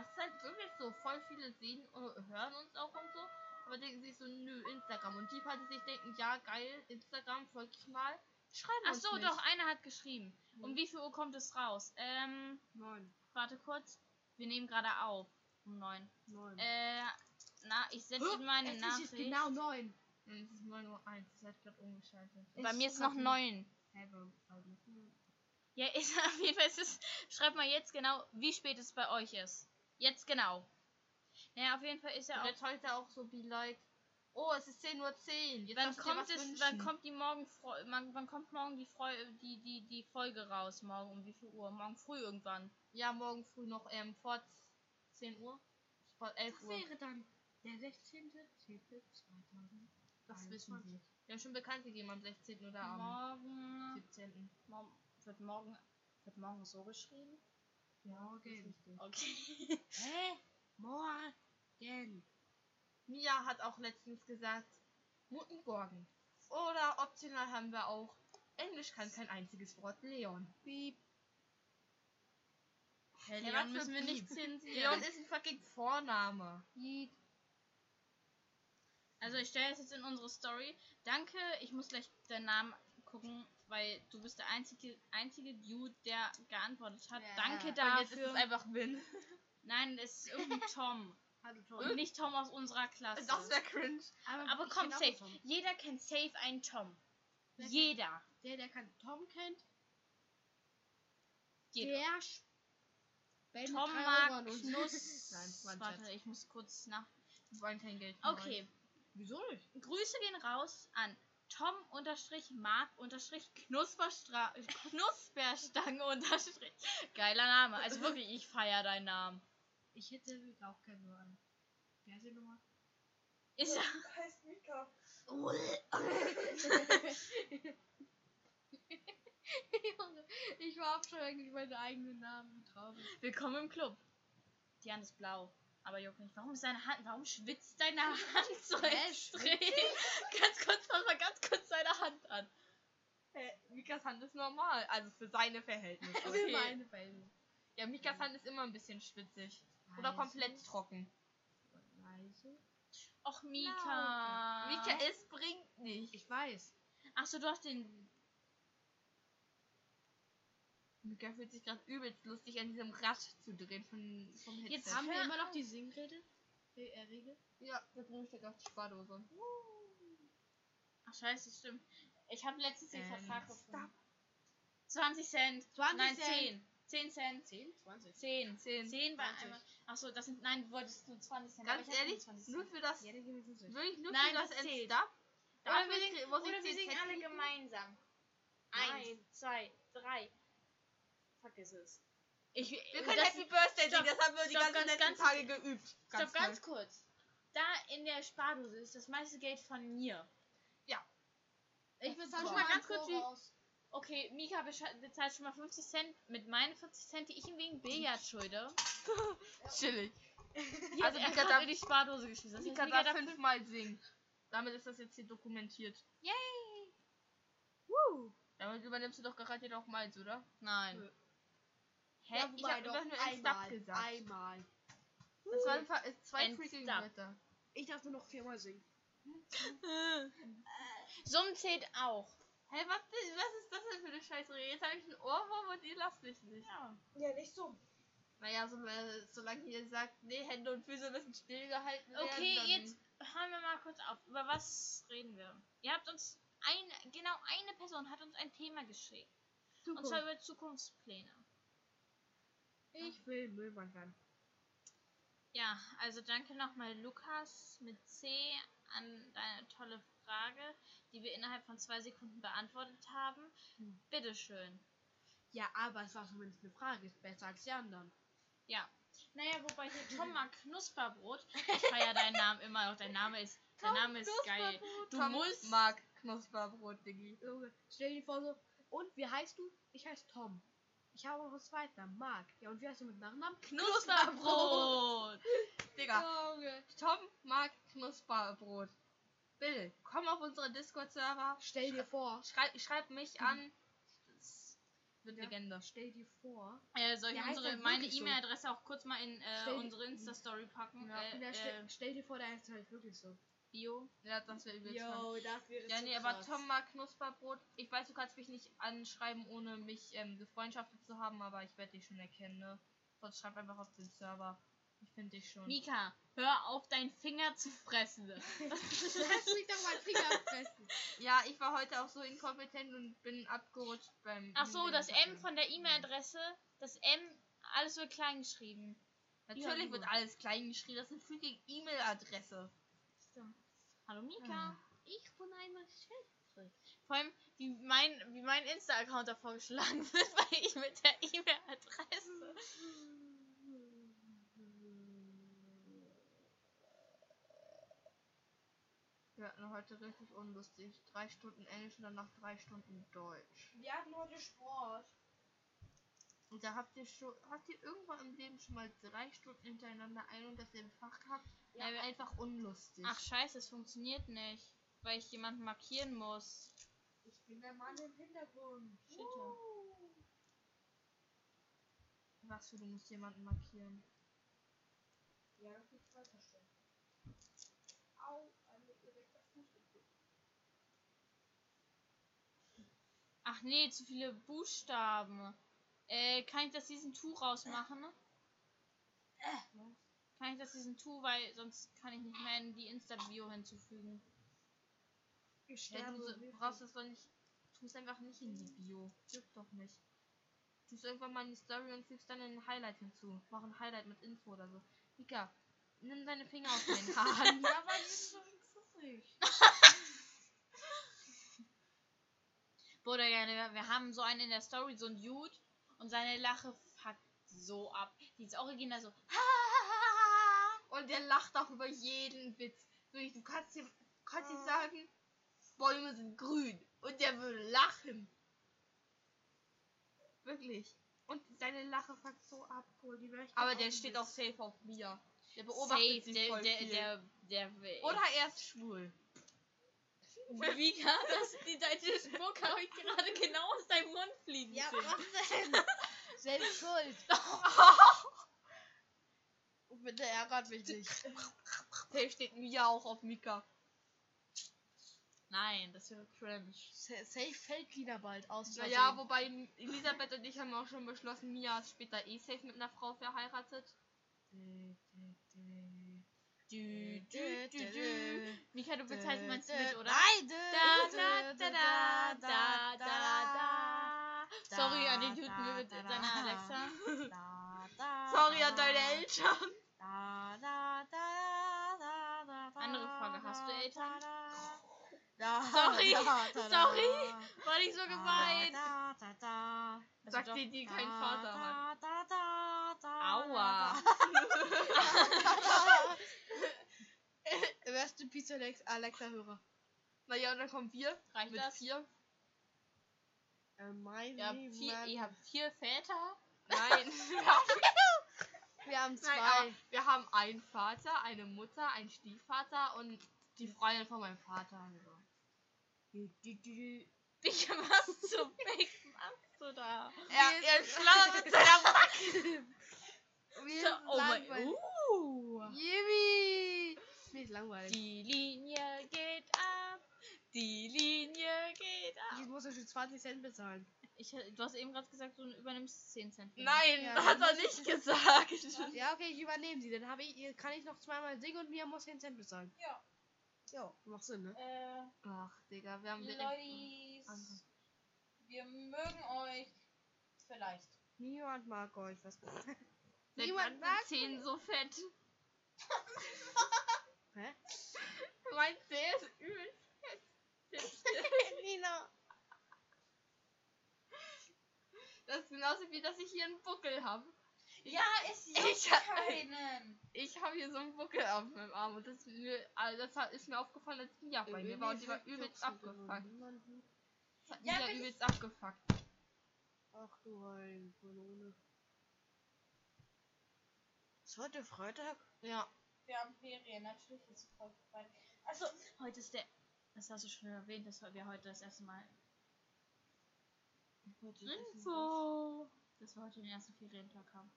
Es ist halt wirklich so, voll viele sehen, äh, hören uns auch und so, aber denken sich so, nö, Instagram. Und die Party sich denken, ja, geil, Instagram, folg ich mal. Schreiben Ach uns so, nicht. doch, einer hat geschrieben. Um wie viel Uhr kommt es raus? Ähm, Neun. warte kurz. Wir nehmen gerade auf. Um neun. Neun. Äh, na, ich sende Ihnen meine es Nachricht. ist genau neun. Und es ist 9.01 Uhr, es hat gerade umgeschaltet. Bei Es mir ist noch neun. Ja, ist auf jeden Fall ist es. Schreibt mal jetzt genau, wie spät es bei euch ist. Jetzt genau. Ja, auf jeden Fall ist ja Und auch. jetzt heute auch so, be like, oh, es ist 10.10 Uhr, jetzt Wann kommt es, wünschen. wann kommt die morgen wann, wann kommt morgen die, Freu die, die, die Folge raus? Morgen um wie viel Uhr? Morgen früh irgendwann. Ja, morgen früh noch, ähm, vor 10 Uhr. Vor 11 Das Uhr. wäre dann der 16.10.2000. Das wissen sie. Wir haben schon bekannt gegeben am 16. oder am Morgen. 17. Mor wird morgen. Wird morgen so geschrieben? Ja, Morgen. Okay. Hä? Morgen. Mia hat auch letztens gesagt, Muttengorgen. Oder optional haben wir auch, Englisch kann kein einziges Wort, Leon. Piep. Hey, Leon was müssen wir nicht zensieren. Leon ist ein fucking Vorname. Piep. Also ich stelle es jetzt in unsere Story. Danke, ich muss gleich deinen Namen gucken, weil du bist der einzige, einzige Dude, der geantwortet hat. Ja. Danke Und jetzt ist dafür. es einfach Win. Nein, es ist irgendwie Tom. Hallo Tom. Und nicht Tom aus unserer Klasse. Das wäre cringe. Aber ich komm, safe. Tom. Jeder kennt safe einen Tom. Wer Jeder. Der, der keinen Tom kennt, Jeder. der Tom drei mag. Knuss. Nein, Warte, ich muss kurz nach. Wir wollen kein Geld. Okay, Wieso nicht? Grüße gehen raus an Tom unterstrich Mark unterstrich Knusperstra Knusperstange unterstrich. Geiler Name. Also wirklich, ich feier deinen Namen. Ich hätte auch gerne nur einen. Wie heißt die Nummer? Ist ja. Heißt Mika. ich war schon eigentlich meinen eigenen Namen. Traurig. Willkommen im Club. Die Hand ist blau. Aber juckt nicht. Warum ist deine Hand. Warum schwitzt deine Hand so Hä, extrem? ganz kurz, fass mal ganz kurz deine Hand an. Hä, Mikas Hand ist normal, also für seine Verhältnisse. Okay. Für meine Fälle. Ja, Mikas Hand ist immer ein bisschen schwitzig. Oder Leise. komplett trocken. Leise. Och, Mika. Mika, es bringt nicht. Ich weiß. Achso, du hast den. Mika fühlt sich gerade übelst lustig an diesem Rad zu drehen von, vom Headset. Jetzt Haben wir immer noch die Singrede? Äh, Regel? Ja, da drüben steht auf die Spardose. Ach, scheiße, stimmt. Ich habe letztens den Ähm, Vertrag stop. gefunden. 20 Cent. 20 Nein, Cent. 10. 10 Cent. 10? 20. 10. 10. 10 bei 20. einmal. Achso, das sind. Nein, du wolltest nur 20 Cent. Ganz ehrlich, 25 Cent. nur für das, Ja, dann geben wir 50. wirklich nur Nein, für das das zählt. End-Stop. Oder wir singen, oder wir 10 singen alle gemeinsam. Nein. Eins, zwei, drei. Vergiss es. Ich, Wir können das, Happy Birthday Stopp, singen, das haben wir die stopp, ganzen ganz, letzten ganz- Tage geübt. Stopp, toll. ganz kurz. Da in der Spardose ist das meiste Geld von mir. Ja. Ich bezahle Guck schon mal ganz ganz kurz, wie- Okay, Mika bezahlt schon mal 50 Cent mit meinen 40 Cent, die ich ihm wegen Billard schulde. Chillig. Die Also Mika gerade darf- in die Spardose geschmissen. Mika Mika darf fünfmal singen. Damit ist das jetzt hier dokumentiert. Yay! Woo! Damit übernimmst du doch garantiert auch meins, oder? Nein. Nö. Hä? Ja, ich wobei hab doch nur einmal, gesagt. Einmal. Das waren einfach zwei freaking. Wörter. Ich darf nur noch viermal singen. Summen zählt auch. Hey, was, was ist das denn für eine Scheißregel? Jetzt habe ich einen Ohrwurm und ihr lasst mich nicht. Ja. Ja, nicht so. Naja, so, äh, solange ihr sagt, nee, Hände und Füße müssen stillgehalten werden. Okay, dann jetzt hören wir mal kurz auf. Über was reden wir? Ihr habt uns ein, genau eine Person hat uns ein Thema geschickt. Und zwar über Zukunftspläne. Ich will Müllmann werden. Ja, also danke nochmal Lukas mit C an deine tolle Frage, die wir innerhalb von zwei Sekunden beantwortet haben. Hm. Bitteschön. Ja, aber es war zumindest eine Frage. Ist besser als die anderen. Ja. Naja, wobei hier Tom mag Knusperbrot. Ich feiere deinen Namen immer noch. Dein Name ist, dein Name ist geil. Du Tom musst. mag Knusperbrot, Diggi. Stell dir vor so. Und wie heißt du? Ich heiße Tom. Ich habe auch einen zweiten Marc. Ja, und wie heißt du mit Nachnamen? Knusperbrot! Digga, Junge. Tom mag Knusperbrot. Bill, komm auf unseren Discord-Server. Stell dir vor. Schreib, schreib mich an. Das wird Ja. Legende. Stell dir vor. Äh, soll ich unsere, meine so. E-Mail-Adresse auch kurz mal in äh, Stell- unsere Insta-Story packen? Ja. Äh, Ja, äh, stell, stell dir vor, der heißt halt wirklich so. Bio. Ja, das wäre übelst spannend. das wäre Ja, nee, aber Tom mag Knusperbrot. Ich weiß, du kannst mich nicht anschreiben, ohne mich ähm, gefreundschaftet zu haben, aber ich werde dich schon erkennen, ne? Sonst schreib einfach auf den Server. Ich finde dich schon. Mika, hör auf, deinen Finger zu fressen. Lass mich doch mal Finger fressen. Ja, ich war heute auch so inkompetent und bin abgerutscht beim. Ach so, das M von der E-Mail-Adresse, das M, alles wird klein geschrieben. Natürlich Ja, wird alles klein geschrieben. Das ist eine freaking E-Mail-Adresse. Hallo Mika. Ah. Ich bin einmal Schildkröte. Vor allem, wie mein, wie mein Insta-Account da vorgeschlagen wird, weil ich mit der E-Mail-Adresse. Wir hatten heute richtig unlustig. Drei Stunden Englisch und danach drei Stunden Deutsch. Wir hatten heute Sport. Und da habt ihr schon, habt ihr irgendwann im Leben schon mal drei Stunden hintereinander ein und dasselbe Fach gehabt? Ja, wir- einfach unlustig. Ach scheiße, es funktioniert nicht, weil ich jemanden markieren muss. Ich bin der Mann im Hintergrund. Shit, ja. Was für, du musst jemanden markieren. Ja, das muss ich weiterstellen. Au, Fuß im Fuß. Ach nee, zu viele Buchstaben. Äh, kann ich das diesen Tuch rausmachen? Kann ich das diesen Tuch, weil sonst kann ich nicht mehr in die Insta-Bio hinzufügen. Ich Ja, du brauchst das doch nicht. Tu es einfach nicht in die Bio. Juckt doch nicht. Tu es irgendwann mal in die Story und fügst dann ein Highlight hinzu. Mach ein Highlight mit Info oder so. Mika, nimm deine Finger aus den Haaren. Ja, aber die so ins Gesicht. Bruder, ja, wir, haben so einen in der Story, so ein Dude, und seine Lache fuckt so ab. Die ist original so. Und der lacht auch über jeden Witz. Du kannst ihm, kannst ihm sagen, Bäume sind grün. Und der würde lachen. Wirklich. Und seine Lache fuckt so ab. Ich Aber der steht auch safe auf mir. Der beobachtet Safe, sich der, voll der, viel. der, der, will. Oder er ist schwul. Mika, das, die deutsche Spucke habe ich gerade genau aus deinem Mund fliegen Ja, was denn? Selbst schuld. Bitte ärgert mich nicht. Safe steht Mia auch auf Mika. Nein, das wäre cringe. Sa- Safe fällt wieder bald aus. Naja, wobei Elisabeth und ich haben auch schon beschlossen, Mia ist später eh safe mit einer Frau verheiratet. Du, du, du, du. Mika, du bezahlst meins mit, oder? Nein, Da, da, da, da, da, da, da. Sorry an den Typen mit seiner Alexa. Sorry an deine Eltern. Andere Frage, hast du Eltern? Sorry, sorry. War nicht so gemeint. Also Sagt dir, die keinen Vater hat. Aua. Rest in Peace, Alex Alexa-Hörer. Naja, und dann kommen wir Reicht mit das? vier. Äh, mein Ihr habt, vier, ihr habt vier Väter? Nein, wir haben, haben nein zwei. wir haben einen Vater, eine Mutter, einen Stiefvater und die Freundin von meinem Vater. Also. Digga, was zum Fick machst du da? Er, er schlammert mit seiner Backe. So, oh mein, uh. Yippie! Mir ist langweilig. Die Linie geht ab. Die Linie geht ab. Ich muss ja schon 20 Cent bezahlen. Ich, du hast eben gerade gesagt, du übernimmst 10 Cent. mir. Nein, Ja, hat er nicht gesagt. Ja, okay, ich übernehme sie. Dann habe ich, kann ich noch zweimal singen und Mia muss 10 Cent bezahlen. Ja. Ja, macht Sinn, ne? Äh, Ach, Digga, wir haben direkt. Lollis. Wir mögen euch. Vielleicht. Niemand mag euch. Was? Niemand mag Zehen so fett. Hä? Mein Zeh ist übelst Nina. Das ist genauso wie, dass ich hier einen Buckel habe. Ja, es Ich juckt hab- keinen. Ich habe hier so einen Buckel auf meinem Arm und das, ist mir- also das ist mir aufgefallen, als Mia bei mir war und die war übelst abgefuckt. Das hat Ja, Mia übelst abgefuckt. Ach du Heiligen Kanone. Ist heute Freitag? Ja. Wir haben Ferien, natürlich ist es voll frei. Also, Heute ist der. Das hast du schon erwähnt, dass wir heute das erste Mal. Info! Dass wir heute den ersten Ferientag haben.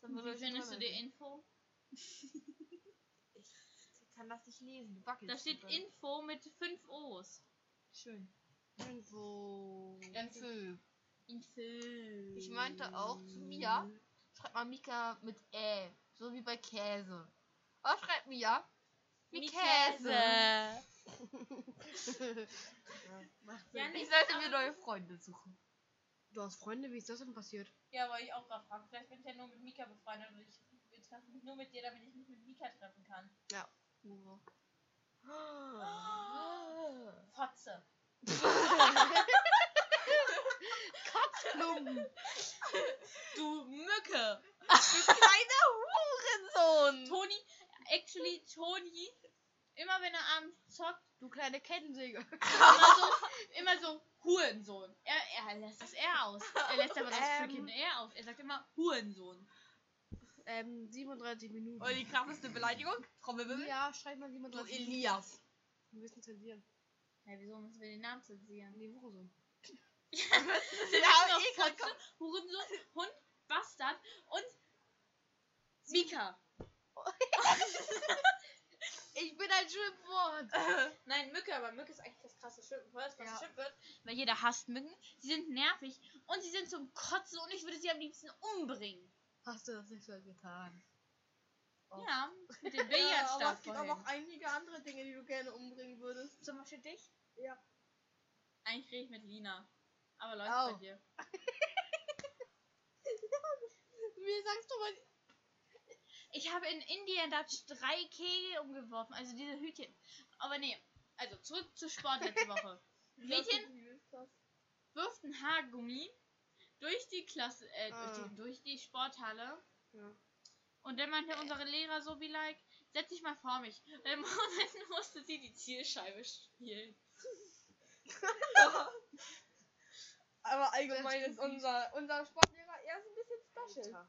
Dann Wie findest du die Info? Ich kann das nicht lesen. Du wackelst. Da steht dabei. Info mit 5 O's. Schön. Info. Info. Info. Ich meinte auch zu Mia, schreibt mal Mika mit Ä. So wie bei Käse. Aber schreibt Mia wie Käse. Macht Ja, Sinn. Ich sollte mir neue Freunde suchen. Du hast Freunde, wie ist das denn passiert? ja, wollte ich auch gerade fragen. Vielleicht bin ich ja nur mit Mika befreundet und ich treffe mich nur mit dir, damit ich mich mit Mika treffen kann. Fotze. Klumpen. Du Mücke! Kleiner Hurensohn. Toni, actually, Toni, immer wenn er abends zockt, Du kleine Kettensäge. immer so, immer so, Hurensohn. Er, er lässt das R aus. Er lässt aber das Ähm. freaking R aus. Er sagt immer Hurensohn. Ähm, 37 Minuten. Und die krasseste Beleidigung? Trommelwirbel? Ja, schreib mal Du 37 Minuten. Elias. Wir müssen zensieren. Ja, wieso müssen wir den Namen zensieren? Nee, Hurensohn. Wir Ja, haben eh Hurensohn, Hund, Bastard und Mika. Ich bin ein Schimpfwort. Nein, Mücke, aber Mücke ist eigentlich das krasse Schimpfwort, das krasse Ja. Schimpfwort. Weil jeder hasst Mücken. Sie sind nervig und sie sind zum Kotzen und ich würde sie am liebsten umbringen. Hast du das nicht so getan? Oh. Ja, mit dem Ja, aber es gibt vorhin. auch einige andere Dinge, die du gerne umbringen würdest. Zum Beispiel dich? Ja. Eigentlich rede ich mit Lina. Aber läuft Au. bei dir. Wie sagst du mal? Ich habe in Indien Dutch drei Kegel umgeworfen, also diese Hütchen. Aber nee, also zurück zu Sport letzte Woche. Mädchen wirft ein Haargummi durch die Klasse, äh, durch, Ah. die, durch die Sporthalle. Ja. Und dann meinte unsere Lehrer so wie like, setz dich mal vor mich. Dann musste sie die Zielscheibe spielen. Aber allgemein ist unser, unser Sportlehrer eher so ein bisschen special.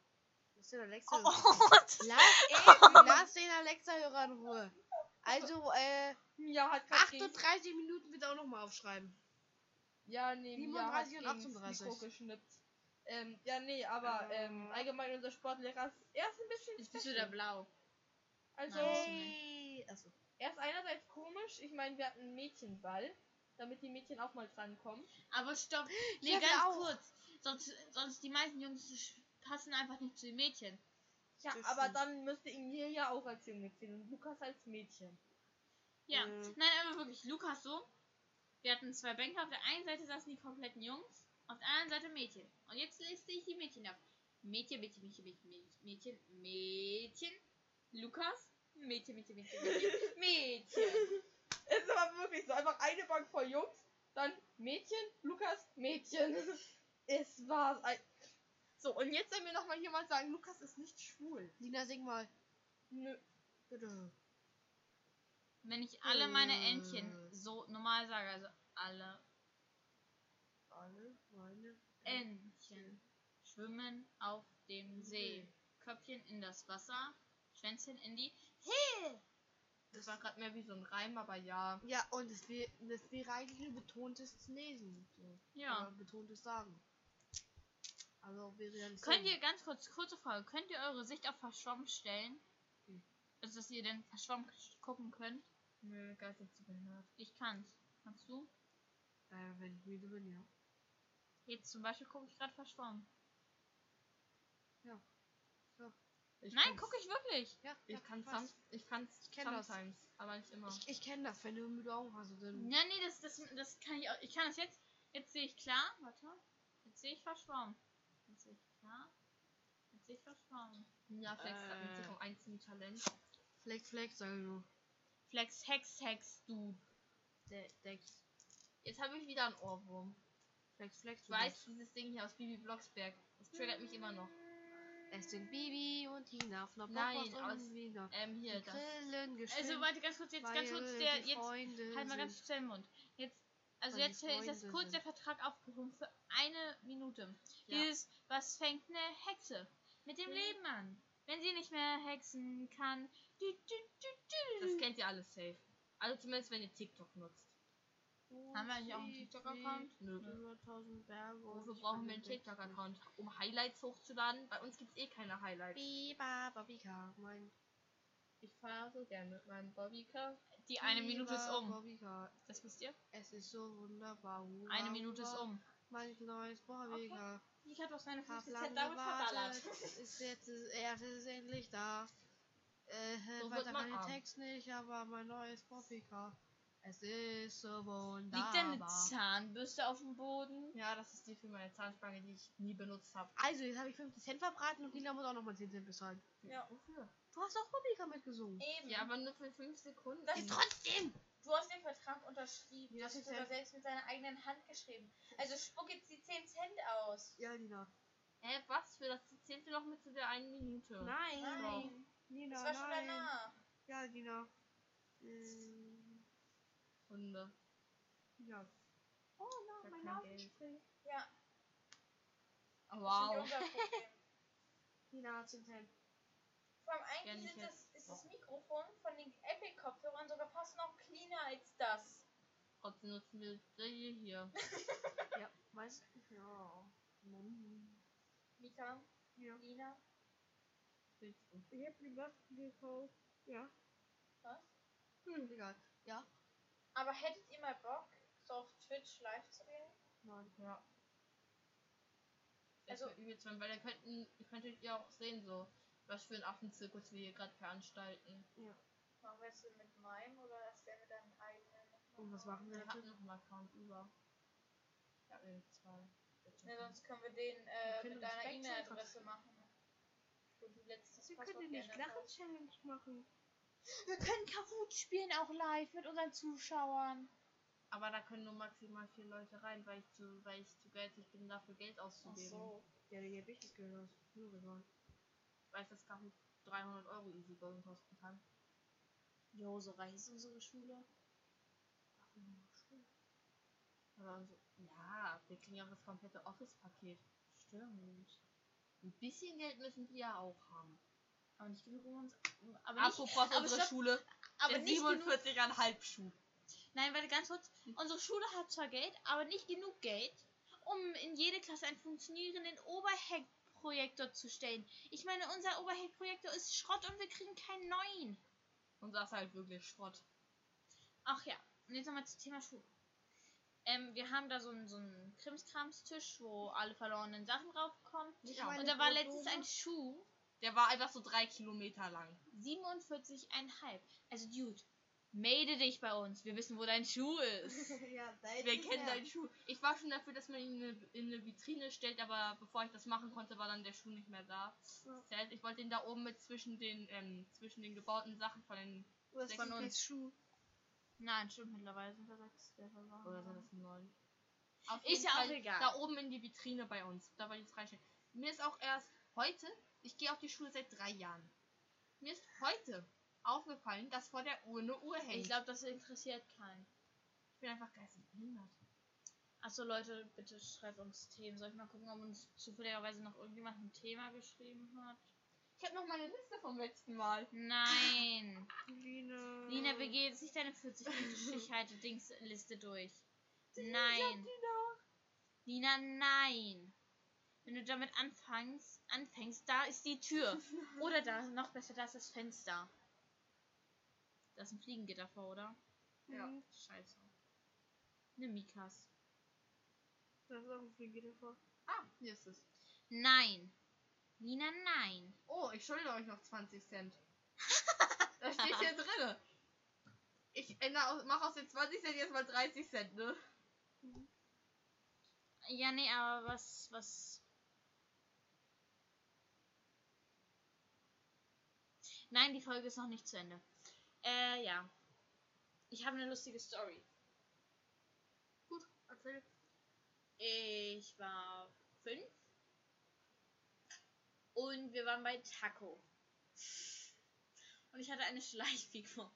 Den Alexa, Oh, lass, ey, lass den Alexa-Hörer in Ruhe. Also, äh, Ja, hat grad gegen- 38 Minuten bitte auch nochmal aufschreiben. Ja, nee, Mia hat 37 und gegen's 38. Mikro geschnippt. Ähm, ja, nee, aber Äh. ähm, allgemein unser Sportlehrer ist erst ein bisschen Jetzt bist du special. da blau. Also, Nein, er ist einerseits komisch. Ich meine, wir hatten einen Mädchenball, damit die Mädchen auch mal drankommen. Aber stopp. Nee, ganz auch. kurz. Sonst, sonst die meisten Jungs passen einfach nicht zu den Mädchen. Ja, Das aber stimmt. dann müsste Emil ja auch als Junge zählen und Lukas als Mädchen. Ja. Mhm. Nein, aber wirklich, Lukas so. Wir hatten zwei Bänke. Auf der einen Seite saßen die kompletten Jungs, auf der anderen Seite Mädchen. Und jetzt liste ich die Mädchen ab. Mädchen, Mädchen, Mädchen, Mädchen, Mädchen, Mädchen, Lukas, Mädchen, Mädchen, Mädchen, Mädchen, Mädchen. Es ist aber wirklich so, einfach eine Bank voll Jungs, dann Mädchen, Lukas, Mädchen. Es war ein... So, und jetzt soll mir noch mal jemand sagen, Lukas ist nicht schwul. Lina, sing mal. Nö. Bitte. Wenn ich alle meine Entchen so normal sage, also alle Alle meine. Entchen schwimmen auf dem See. Köpfchen in das Wasser, Schwänzchen in die Hill. Das war gerade mehr wie so ein Reim, aber ja. Ja, und es wäre eigentlich ein betontes Lesen. So. Ja. Oder betontes Sagen. Also ja nicht Könnt so. ihr, ganz kurz, kurze Frage, könnt ihr eure Sicht auf verschwommen stellen? Hm. Also, dass ihr dann verschwommen gucken könnt? Nö, geistig zu behindert. Ich kann's. Kannst du? Äh, wenn ich müde bin, ja. Jetzt zum Beispiel gucke ich gerade verschwommen. Ich Nein, gucke ich wirklich. Ja, Ich ja, kann some, ich kann's Ich kenn das. aber nicht immer. Ich, ich kenne das, wenn du müde Augen hast. Dann Ja, nee, das, das, das kann ich auch. Ich kann das jetzt. Jetzt sehe ich klar. Warte. Jetzt sehe ich verschwommen. Jetzt sehe ich verschwommen. Ja, Flex hat mit Äh. sich um einzelnen Talent. Flex, Flex, sag ich nur. Flex, Hex, Hex, du. De Dex. Jetzt habe ich wieder einen Ohrwurm. Flex, Flex, Ich weiß, dieses Ding hier aus Bibi Blocksberg. Das triggert mich immer noch. Es sind Bibi und Tina, Flop, Nein, aus- und Wiener. Ähm, hier, Die das. Grillen Also, warte, ganz kurz, jetzt ganz kurz der. Jetzt. Freunde Halt mal ganz schnell den Mund. Jetzt. Also Weil jetzt ist das Freunde kurz sind. der Vertrag aufgehoben für eine Minute. Ja. Dieses, was fängt eine Hexe mit dem Mhm. Leben an? Wenn sie nicht mehr hexen kann. Du, du, du, du, Das kennt ihr alles safe. Also zumindest wenn ihr TikTok nutzt. Haben wir eigentlich auch einen TikTok-Account? Nö. Über 1000 Berge. und Wofür brauchen wir einen. TikTok-Account? Um Highlights hochzuladen? Bei uns gibt's eh keine Highlights. Biba, Bobika, mein. Ich fahre so gern mit meinem Bobbycar. Die eine Minute ist um. Bobika. Das wisst ihr? Es ist so wunderbar. Hurra, Eine Minute ist um. Mein neues Bobika. Ich hatte auch seine Hab 50 lange Cent damit verballert. Ist jetzt, er ist endlich da. Äh, So weiter arm. Text nicht, aber mein neues Bobika. Es ist so wunderbar. Liegt denn eine Zahnbürste auf dem Boden? Ja, das ist die für meine Zahnspange, die ich nie benutzt habe. Also, jetzt habe ich 50 Cent verbraten und Lina muss auch nochmal 10 Cent bezahlen. Ja. Wofür? Du hast auch Bobika mitgesungen. Eben. Ja, aber nur für 5 Sekunden. Das- trotzdem! Du hast den Vertrag unterschrieben. Ja, Du hast das sogar ist ja- selbst mit deiner eigenen Hand geschrieben. Also spuck jetzt die 10 Cent aus. Ja, Lina. Hä, was für das zählte noch mit zu der einen Minute. Nein. Nein. Lina, Das war schon nein. danach. Ja, Lina. Ähm, Hunde. ja. Oh nein, mein springt. Ja, Oh, wow. hat 10 Cent. Vor allem Ja, eigentlich sind das, ist das Mikrofon von den Epic-Kopfhörern sogar fast noch cleaner als das. Trotzdem nutzen wir die hier. Ja, weißt du? Ja. Mann. Mika, Ja. Lina? Ich hab die Masken gekauft. Ja. was? Hm, egal. Ja. Aber hättet ihr mal Bock, so auf Twitch live zu gehen? Nein. Ja. Also- Also, fun, weil ihr könnten, ihr könntet ja auch sehen, so, was für einen Affenzirkus wir hier gerade veranstalten. Machen wir es mit meinem oder erst der mit deinem eigenen? Und was machen wir Wir hatten noch einen Account über. Ja, wir zwei. Ne, sonst können wir den Wir äh, können mit deiner E-Mail-Adresse machen. Wo du letztes Wir Passwort können nicht geändert Lachen hast. Challenge machen. Wir können Kahoot spielen, auch live mit unseren Zuschauern. Aber da können nur maximal vier Leute rein, weil ich zu, weil ich zu geizig bin, dafür Geld Ach auszugeben. so. Ja, die hab ich das gehört. Nur egal. Ich weiß, dass Kahoot 300 Euro easy going kosten kann. Jo, so reich ist unsere Schule. Aber unser, ja, wir kriegen ja auch das komplette Office-Paket. Stimmt. Ein bisschen Geld müssen die ja auch haben. Aber nicht genug, um uns. Aber nicht, Apropos aber unsere stopp, Schule, aber der nicht genug. 47,5 Schuh. Nein, warte ganz kurz. Unsere Schule hat zwar Geld, aber nicht genug Geld, um in jede Klasse einen funktionierenden Oberheck-Projektor zu stellen. Ich meine, unser Oberheck-Projektor ist Schrott und wir kriegen keinen neuen. Und das ist halt wirklich Schrott. Ach ja, und jetzt nochmal zum Thema Schuh. Ähm, wir haben da so einen, so einen Krimskramstisch, wo alle verlorenen Sachen. Ja. meine Und da war Brotdose? letztens ein Schuh, Der war einfach so drei Kilometer lang. 47,5. Also, Dude, melde dich bei uns. Wir wissen, wo dein Schuh ist. ja, Wir kennen deinen Schuh. Ich war schon dafür, dass man ihn in eine, in eine Vitrine stellt, aber bevor ich das machen konnte, war dann der Schuh nicht mehr da. Ja. Ich wollte ihn da oben mit zwischen den, ähm, zwischen den gebauten Sachen von den. Was von von uns. Schuh. Nein, stimmt, mittlerweile sind wir sechs. Oder sind das neun? Auf Ist jeden ja auch Fall egal. Da oben in die Vitrine bei uns. Da wollte ich es reinstellen. Mir ist auch erst heute, ich gehe auf die Schule seit drei Jahren. Mir ist heute aufgefallen, dass vor der Uhr eine Uhr hängt. Ich glaube, das interessiert keinen. ich bin einfach geistig behindert. Achso, Leute, bitte schreibt uns Themen. Soll ich mal gucken, ob uns zufälligerweise noch irgendjemand ein Thema geschrieben hat? Ich habe noch meine Liste vom letzten Mal. Nein. Lina. Lina, wir gehen jetzt nicht deine 40 Stichhalte-Dings-Liste durch. Nein. Lina, nein. Wenn du damit anfängst, anfängst, da ist die Tür. Oder da, noch besser, da ist das Fenster. Da ist ein Fliegengitter vor, oder? Ja. Mhm. Scheiße. Ne Mikas. Das ist irgendwie geht vor. Ah, hier ist es. Nein. Nina, nein. Oh, ich schulde euch noch 20 Cent. das steht hier drin. Ich ändere aus, mach aus den 20 Cent jetzt mal 30 Cent, ne? Ja, nee, aber was, was. Nein, die Folge ist noch nicht zu Ende. Äh, ja. Ich habe eine lustige Story. Gut, erzähl. Ich war fünf. Und wir waren bei Taco. Und ich hatte eine Schleichfigur.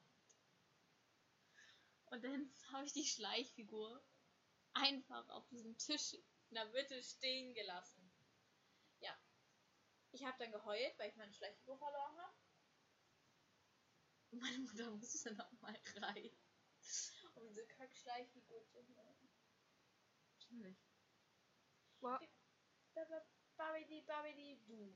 Und dann habe ich die Schleichfigur einfach auf diesem Tisch in der Mitte stehen gelassen. Ja. Ich habe dann geheult, weil ich meine Schleichfigur verloren habe. Und meine Mutter musste nochmal rein, um diese Kack-Schleichfigur zu holen. Natürlich. Babidi, babidi, du.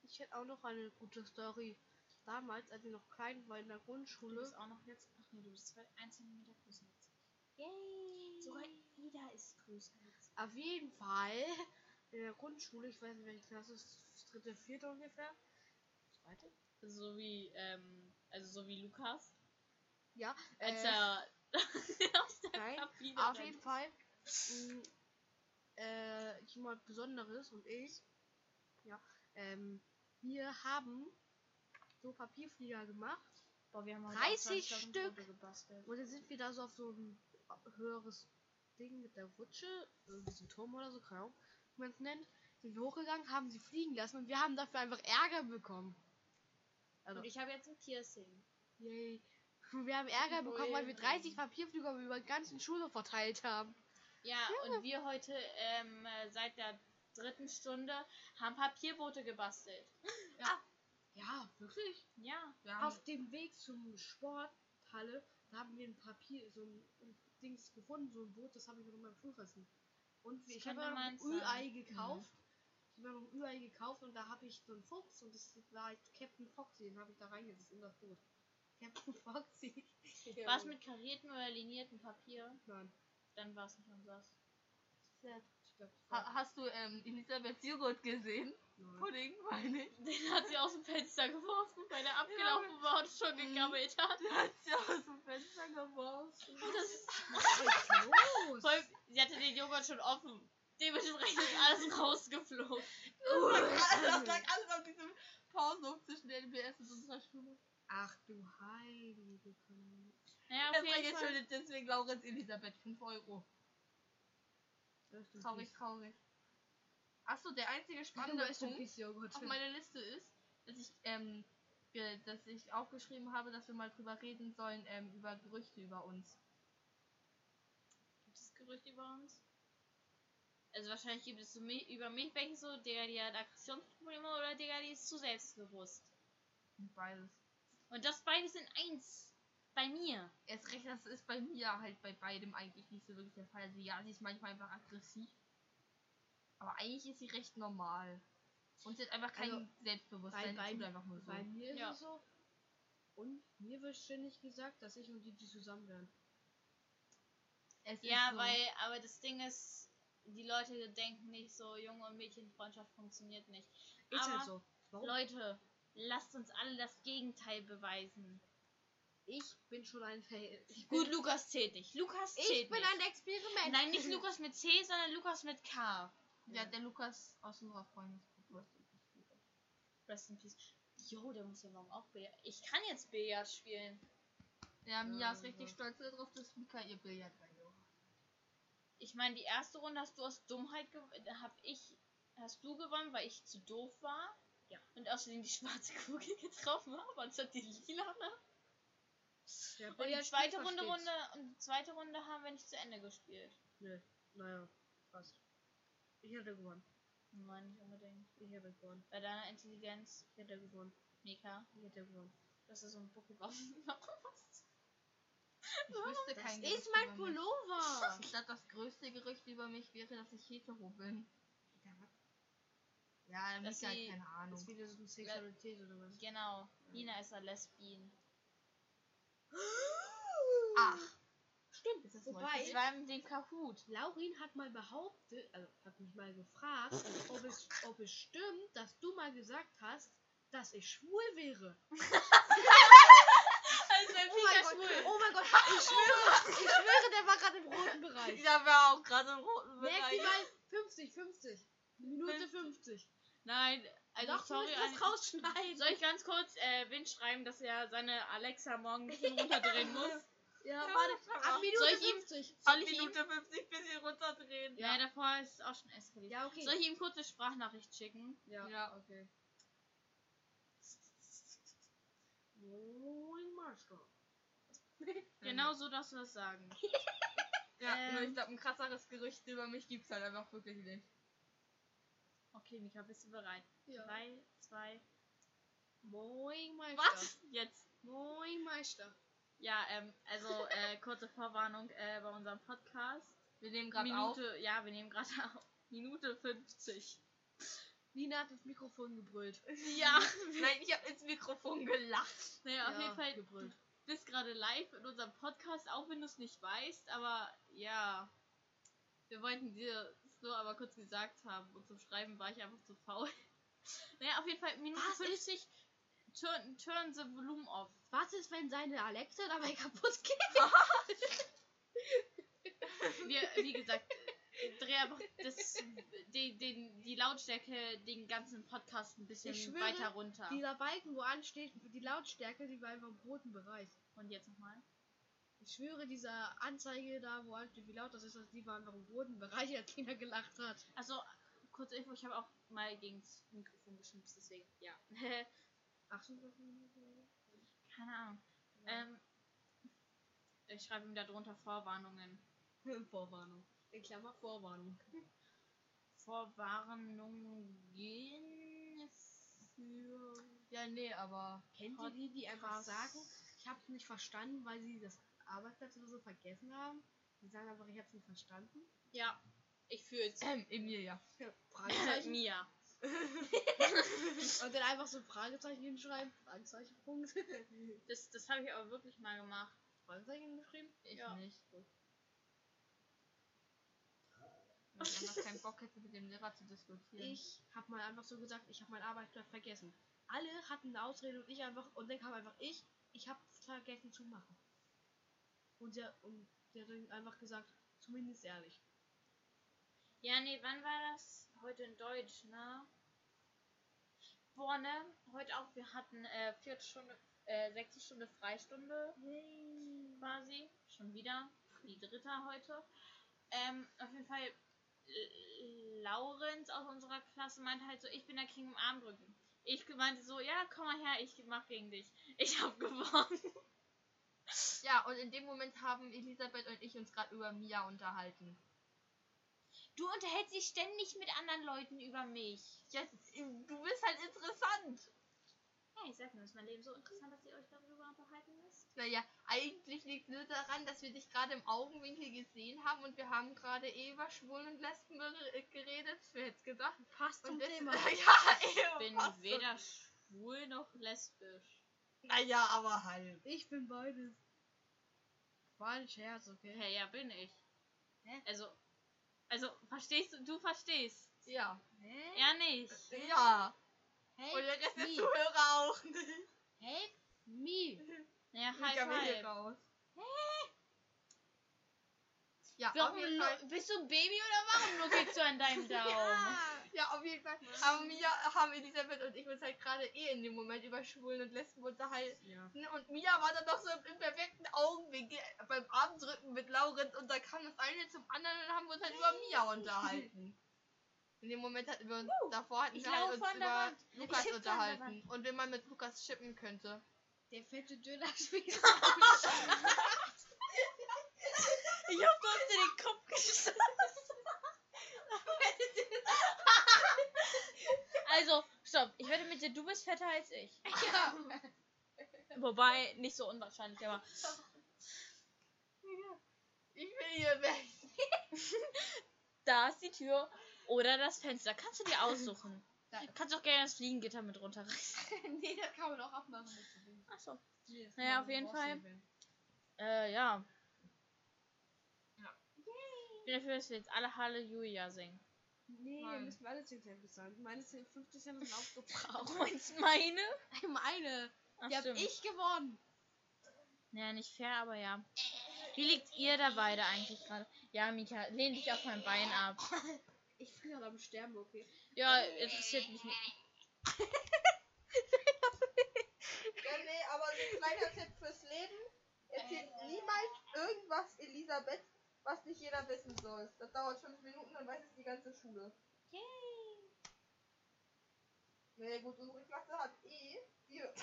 Ich hätte auch noch eine gute Story. Damals, als ich noch klein war in der Du Grundschule. bist auch noch jetzt. Ach nee, du bist zwei, ein Zentimeter größer als ich. Yay! Sogar Ida ist größer als ich. Auf jeden Fall in der Grundschule, ich weiß nicht welche Klasse, ist dritte, vierte ungefähr. Zweite? So wie, ähm, also so wie Lukas. Ja, Als äh, er aus der nein, Kabine auf jeden Fall. mh, äh, jemand Besonderes und ich. Ja, ähm, wir haben so Papierflieger gemacht. Boah, wir haben heute 30 auch 20.000 Stück. Und dann sind wir da so auf so ein höheres Ding mit der Rutsche, irgendwie so ein Turm oder so, keine Ahnung, wie man es nennt. Sind wir hochgegangen, haben sie fliegen lassen und wir haben dafür einfach Ärger bekommen. Also, Und ich habe jetzt ein Piercing. yay. Wir haben Ärger Voll bekommen, weil wir drin. 30 Papierflieger über die ganzen Schule verteilt haben. Ja, und wir heute ähm, äh, seit der dritten Stunde haben Papierboote gebastelt. Ja, wirklich? Ja. Wir haben, Auf dem Weg zum Sporthalle, da haben wir ein Papier, so ein, Dings gefunden, so ein Boot, das habe ich noch in meinem Schulfressen. Und Das ich habe ein. Ü-Ei gekauft. Ich habe noch ein Ü-Ei gekauft und da habe ich so einen Fuchs und das war halt Captain Foxy, den habe ich da reingesetzt in das Boot. Captain Foxy. War es mit kariertem oder liniertem Papier? Nein. Dann war es nicht das war- ha, hast du ähm, Elisabeths Joghurt gesehen? Nein. Pudding, meine ich. Den hat sie aus dem Fenster geworfen, weil er abgelaufen war und schon gegammelt hat. Die hat sie aus dem Fenster geworfen. Ist Was ist los? voll, sie hatte den Joghurt schon offen. Dementsprechend ist alles rausgeflogen. Das lag alles auf diesem Pausenhof zwischen der NBS und unserer Schule. Ach du heilige. Naja, auf Deswegen jeden Fall. schuldet deswegen Laurenz Elisabeth 5 Euro. Traurig, peace. traurig. Achso, der einzige spannende Punkt auf meiner Liste ist, dass ich, ähm, dass ich aufgeschrieben habe, dass wir mal drüber reden sollen, ähm, über Gerüchte über uns. Gibt es Gerüchte über uns? Also wahrscheinlich gibt es so mi- über mich welche so, der die hat Aggressionsprobleme oder der die ist zu selbstbewusst. Beides. Und das beides in eins. Bei mir. Erst recht, das ist bei mir halt bei beidem eigentlich nicht so wirklich der Fall. Also ja, sie ist manchmal einfach aggressiv. Aber eigentlich ist sie recht normal. Und sie hat einfach kein Also, Selbstbewusstsein. bei- bei- einfach nur so. Bei mir ist Ja. es so. Und mir wird ständig gesagt, dass ich und die, die zusammen werden. Es Ja, ist so. weil, aber das Ding ist, die Leute denken nicht so, Junge und Mädchenfreundschaft funktioniert nicht. Ist aber halt so. Warum? Leute, lasst uns alle das Gegenteil beweisen. Ich bin schon ein Fail. Gut, Lukas zählt nicht. Lukas zählt ich bin nicht. ein Experiment. Nein, nicht Lukas mit C, sondern Lukas mit K. Ja, der Lukas aus unserer Freundesgruppe. Rest in Peace. Jo, der muss ja morgen auch Billard. Ich kann jetzt Billard spielen. Ja, Mia ist Ja, richtig ja. stolz darauf, dass Mika ihr Billard hat. Ich meine, die erste Runde hast du aus Dummheit hab ich, hast du gewonnen, weil ich zu doof war. Ja. Und außerdem die schwarze Kugel getroffen habe, anstatt die lila. Der Und die zweite Runde. Runde und die zweite Runde haben wir nicht zu Ende gespielt. Nö, naja, fast. Ich hätte gewonnen. Nein, nicht unbedingt. Ich hätte gewonnen. Bei deiner Intelligenz, Ich hätte gewonnen. Mika, Ich hätte gewonnen. das ist so ein Pokémon. Ich wüsste Das kein ist Gerücht mein über mich. Pullover. Ich glaube, das größte Gerücht über mich wäre, dass ich hetero bin. Ja, Dass Mika hat sie- keine Das Ahnung. ist wieder so eine Sexualität oder was? genau. Nina ist ein Lesbien. Ach, Stimmt. Ist das Wobei, Ich war mit dem Kahoot. Laurin hat mal behauptet, also hat mich mal gefragt, ob es, ob es stimmt, dass du mal gesagt hast, dass ich schwul wäre. Oh mein Gott, oh mein Gott, ich schwöre, ich schwöre, der war gerade im roten Bereich. Ja, war auch gerade im roten Bereich. mal 50, 50. Minute 50. Nein, also Doch, sorry. du das rausschneiden. Soll ich ganz kurz äh, Wind schreiben, dass er seine Alexa morgen ein bisschen runterdrehen muss? Ja, Ja, warte, ab. Minute Soll ich ihm- 50. Ab Soll ich ihm, Minute 50 bisschen runterdrehen. ja, davor ist es auch schon eskaliert. Ja, okay. Soll ich ihm kurz eine Sprachnachricht schicken? Ja. Ja, okay. Moin, Meister. Genau so darfst du das sagen. Ja, Ähm. nur ich glaube, ein krasseres Gerücht über mich gibt's halt einfach wirklich nicht. Okay, Mika, bist du bereit? Ja. Drei, zwei, Moin, Meister. was? Jetzt. Moin, Meister. Ja, ähm, also äh, kurze Vorwarnung äh, bei unserem Podcast. Wir nehmen gerade auf. Minute, ja, wir nehmen gerade auf. Minute 50. Nina hat ins Mikrofon gebrüllt. Ja. Nein, ich habe ins Mikrofon gelacht. Naja, auf Ja, jeden Fall, gebrüllt. du bist gerade live in unserem Podcast, auch wenn du es nicht weißt, aber ja. Wir wollten dir das nur aber kurz gesagt haben und zum Schreiben war ich einfach zu faul. Naja, auf jeden Fall Minute Was 50. Turn, turn the volume off. Was ist, wenn seine Alexa dabei kaputt geht? Wir, wie gesagt, dreh einfach das, die, den, die Lautstärke den ganzen Podcast ein bisschen schwöre, weiter runter. Dieser Balken, wo ansteht, die Lautstärke, die war einfach im roten Bereich. Und jetzt nochmal. Ich schwöre, diese Anzeige da, wo ansteht, wie laut das ist, die war einfach im roten Bereich, als Tina gelacht hat. Also, kurze Info, ich habe auch mal gegen das Mikrofon geschnipst, deswegen, ja. 28 Minuten. Keine Ahnung. Ähm, ich schreibe ihm da drunter Vorwarnungen. Vorwarnung. In Klammer Vorwarnung. Vorwarnungen für. Ja, nee, aber. Kennt ihr die, die einfach sagen, ich hab's nicht verstanden, weil sie das Arbeitsplatz oder so vergessen haben? Die sagen einfach, ich hab's nicht verstanden. Ja, ich fühl's. Ähm, Emilia. Fragezeichen. Mia. Und dann einfach so Fragezeichen hinschreiben. Fragezeichen, Punkt. Das, das habe ich aber wirklich mal gemacht. Fragezeichen geschrieben? Ich Ja. nicht. Weil ich einfach keinen Bock hätte, mit dem Lehrer zu diskutieren. Ich hab mal einfach so gesagt, ich habe meinen Arbeitsplatz vergessen. Alle hatten eine Ausrede und ich einfach, und dann kam einfach ich, ich hab's vergessen zu machen. Und der, und der hat dann einfach gesagt, zumindest ehrlich. Ja, nee, wann war das? Heute in Deutsch, ne? Boah, ne? Heute auch, wir hatten äh, vierte Stunde, äh, Stunde Freistunde quasi. Schon wieder. Die dritte heute. Ähm, auf jeden Fall, Laurenz aus unserer Klasse meinte halt so, ich bin der King im Armdrücken. Ich meinte so, ja, komm mal her, ich mach gegen dich. Ich hab gewonnen. Ja, und in dem Moment haben Elisabeth und ich uns gerade über Mia unterhalten. Du unterhältst dich ständig mit anderen Leuten über mich. Ja, du bist halt interessant. Hey, ich sag nur, ist mein Leben so interessant, dass ihr euch darüber unterhalten müsst? Naja, eigentlich liegt es nur daran, dass wir dich gerade im Augenwinkel gesehen haben und wir haben gerade eh über Schwulen und Lesben ger- geredet. Wer hätte gedacht? Passt zum Thema. ja, Ich eben. bin weder schwul noch lesbisch. Naja, aber halb. Ich bin beides. War ein Scherz, okay? Hey, ja, bin ich. Hä? Also, also, verstehst du? Du verstehst. Ja. Hä? Er nicht. Ja. Und Help der Rest der me. Zuhörer auch nicht. Help me. Ja, Ich High hab mich hier five. raus. Ja, auf Warum bist du ein Baby oder warum nuckelst du an deinem Daumen? Ja, auf jeden Fall haben Mia, haben Elisabeth und ich uns halt gerade eh in dem Moment über Schwulen und Lesben unterhalten. Ja. Und Mia war dann noch so im, im perfekten Augenwinkel beim Armdrücken mit Laurenz und da kam das eine zum anderen und haben wir uns halt über Mia unterhalten. In dem Moment hatten wir uns, davor hatten ich wir halt uns über Lukas unterhalten und wie man mit Lukas chippen könnte. Der fette Döner-Spieß. Ich hab trotzdem den Kopf geschossen. also, stopp. Ich wette mit dir, du bist fetter als ich. ja. Wobei, nicht so unwahrscheinlich, aber. Ich will hier weg. Da ist die Tür oder das Fenster. Kannst du dir aussuchen. Da- Kannst auch gerne das Fliegengitter mit runterreißen. nee, das kann man auch abmachen. Achso. Nee, Naja, auf jeden Fall. Äh, ja. Ich bin dafür, dass wir jetzt alle Halleluja singen. Nee, wir Nein. müssen alle 10 Cent bezahlen. Meine 10 50 Cent sind Du aufgebraucht. meinst meine? Meine. Ach, Die hab ich gewonnen. Ja, nicht fair, aber ja. Wie liegt ihr da beide eigentlich gerade? Ja, Mika, lehn dich auf mein Bein ab. Ich bin gerade am Sterben, okay. Ja, interessiert mich nicht. Ja, nee, aber so ein kleiner Tipp fürs Leben. Erzählt niemals irgendwas Elisabeth, was nicht jeder wissen soll. Das dauert fünf Minuten, dann weiß es die ganze Schule. Yay. Nee, gut, unsere Klasse hat eh. Die, die, hören,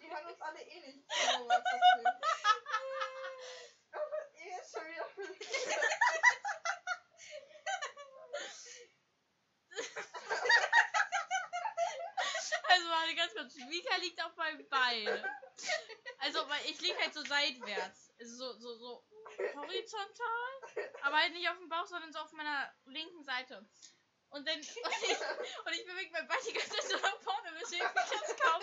die hören uns alle eh nicht. zu, aber trotzdem. Aber eh ist schon wieder Also warte ganz kurz. Mika liegt auf meinem Bein. Also weil ich liege halt so seitwärts. Also so, so, so horizontal. Aber halt nicht auf dem Bauch, sondern so auf meiner linken Seite. Und dann und ich, und ich bewege mein Bein die ganze Zeit so nach vorne, weswegen ich jetzt kaum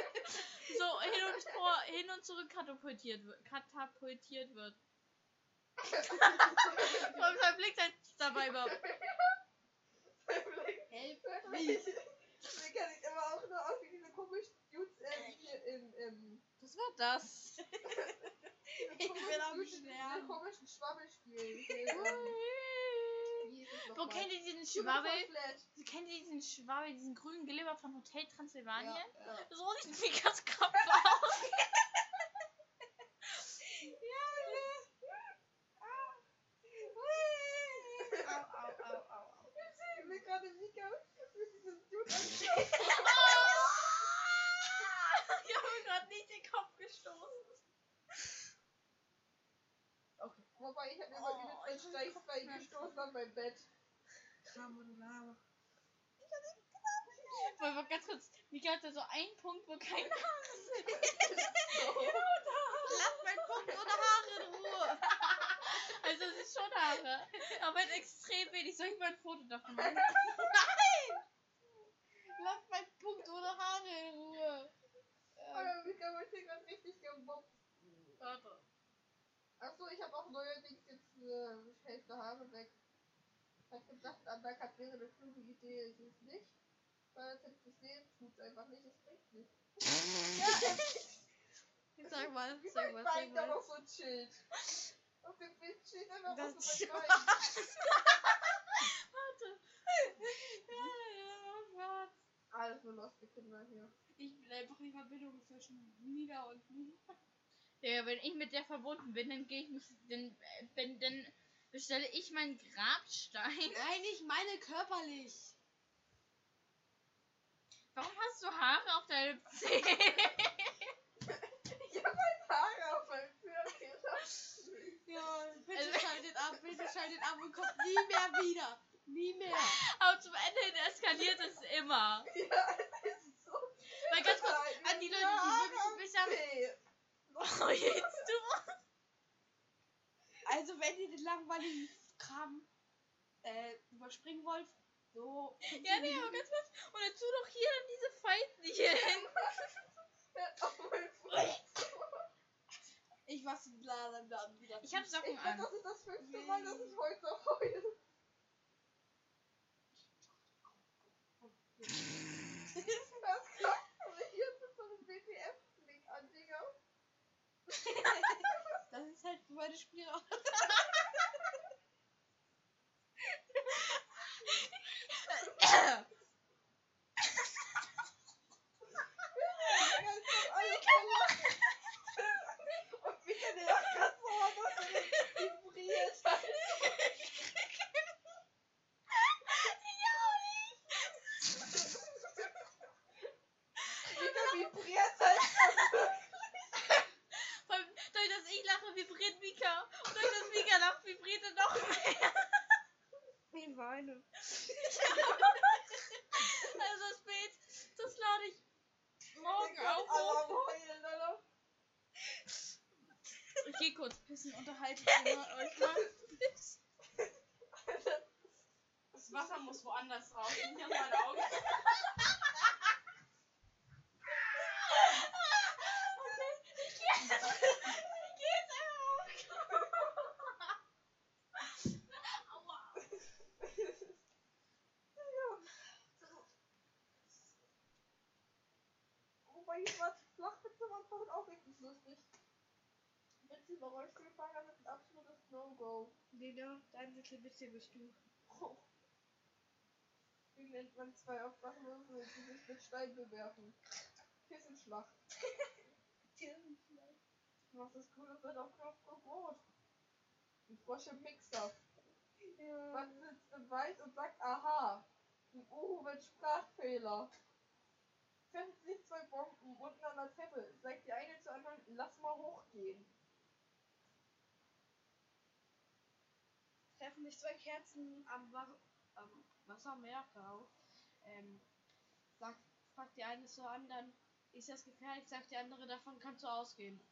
so hin und vor, hin und zurück katapultiert wird. Katapultiert wird. Und mein Blick halt dabei überhaupt. Help me. Mika sieht immer auch nur aus wie diese komischen im, im Was war das? Ich bin am Sterben. komischen Schwabbelspielen. Es Wo kennt ihr diesen Schwabbel? Kennt ihr diesen Schwabbel, diesen grünen Glibber von Hotel Transsilvanien? Ja, ja. So sieht Mikas Kopf aus. Au, au, au, au, au. Ich sehe mir gerade Mika mit diesem Dude. ich habe mir gerade nicht den Kopf gestoßen. Okay. Wobei ich habe immer Oh, steif bei ihm gestoßen an mein Bett. Kram und Lava. Weil mal ganz kurz, Mika hat da so einen Punkt, wo keine Haare sind. Lass mein Punkt ohne Haare in Ruhe. Also es ist schon Haare. Aber halt extrem wenig. Soll ich mal ein Foto davon machen? Lass mein Punkt ohne Haare in Ruhe. Ähm, Aber Mika wird hier gerade richtig gemobbt. Warte. Achso, ich habe auch neuerdings jetzt äh, Hälfte Haare weg. Ich hab gedacht, Undercut wäre eine kluge Idee, ist es nicht. Weil jetzt hätte ich es sehen, tut's einfach nicht, es bringt nichts. Sag mal, Wie sag mal, sag Bein da mal. noch so chillt. Auf dem Bild steht einfach Das so mein ist Bein. Warte. Ja, ja, was? Nur loste Kinder hier. Ich will einfach die Verbindung zwischen Nina und Nina. Ja, wenn ich mit der verbunden bin, dann gehe ich mich, dann, dann bestelle ich meinen Grabstein. Nein, ich meine körperlich. Warum hast du Haare auf deinem Zeh? Ich hab halt Haare auf meinem Führerschein. Ja, bitte Also- schaltet ab, bitte schaltet ab und kommt nie mehr wieder. Nie mehr. Aber zum Ende hin eskaliert es immer. Ja. Weil ganz kurz, an die Leute, die wirklich ein bisschen... Oh, jetzt du. Also, wenn ihr den langweiligen Kram äh, überspringen wollt, so. Ja, nee, aber ganz kurz. Und dann tu doch hier dann diese Falten hier hin. Auf meinem Fuß. Ich mach's dann dann wieder. Ich hab Ich Socken glaube, an. das ist das fünfte Mal, dass ich heute noch heule. Was glaubst du mir hier mit so einem WTF-Blick an, Digga? Das ist halt meine Spielraum. Und Mika, der hart, dass er vibriert. Mika vibriert halt. Vor allem, Durch das ich lache, Mika. Und durch das Mika lacht, vibriert er noch mehr. Ich weine. Also das Bild, das lade ich morgen alle Alter. Ich geh kurz pissen, unterhaltet ihr mal euch mal. Das Wasser muss woanders raus, nicht aus meinen Augen. Okay, ich geh jetzt. Ich geh jetzt einfach auf. eigentlich war Waren auch richtig lustig. Witze über Rollstuhlfahrer sind ein absolutes No-Go. Lena, dein Witze bist du. Wie nennt man zwei Obdachlose, die sich mit Stein bewerfen? Kissenschlacht. Was ist Cooles wird auf Knopfdruck rot? Ein Frosch im Mixer. Was sitzt im Wald und sagt Aha? Ein Uhu mit Sprachfehler. Treffen sich zwei Bomben unten an der Treppe. Sagt die eine zur anderen, lass mal hochgehen. Treffen sich zwei Kerzen am, Wa am Wassermeerkau. Ähm, sagt, fragt die eine zur anderen, ist das gefährlich? Sagt die andere, davon kannst du ausgehen.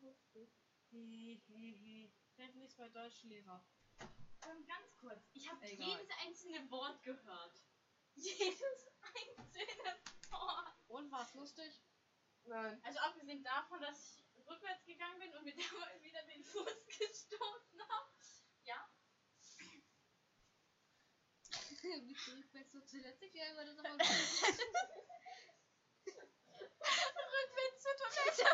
Lustig. Treffen sich zwei Deutschlehrer. Ähm, ganz kurz. Ich habe jedes einzelne Wort gehört. Jedes einzelne Und war's lustig? Nein. Also abgesehen davon, dass ich rückwärts gegangen bin und mir dabei wieder den Fuß gestoßen habe. Ja. Wie zurückwärts zur Toilette gehen, weil das aber rückwärts zur Toilette.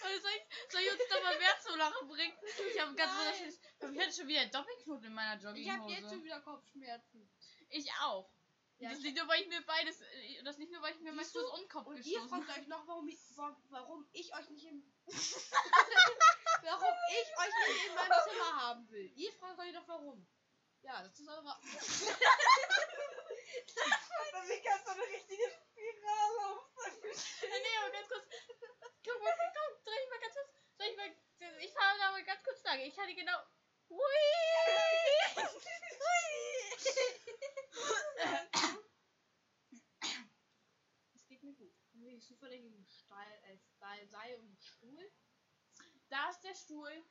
Also soll, ich, soll ich uns doch mal mehr zum Lachen bringen? Ich habe ganz wunderschönes. Ich hatte schon wieder einen Doppelknoten in meiner Ich habe Jogginghose. jetzt schon wieder Kopfschmerzen. Ich auch. Ja, das ich- nicht nur, weil ich mir beides, das nicht nur, weil ich mir? Fuß und Kopf Und ihr gestoßen fragt habe. euch noch, warum ich, wa- warum ich euch nicht im warum ich euch nicht in meinem Zimmer haben will. Ihr fragt euch doch warum. Ja, das ist eure. Also, wie kannst du eine richtige Spirale auf nee, aber ganz kurz. Guck mal, komm, dreh ich mal ganz kurz. Soll ich mal. Ich fahre da mal ganz kurz lang. Ich hatte genau. Hui! Es geht mir gut. Haben wir zufällig einen Steil, äh, Steil, Seil und Stuhl? Da ist der Stuhl.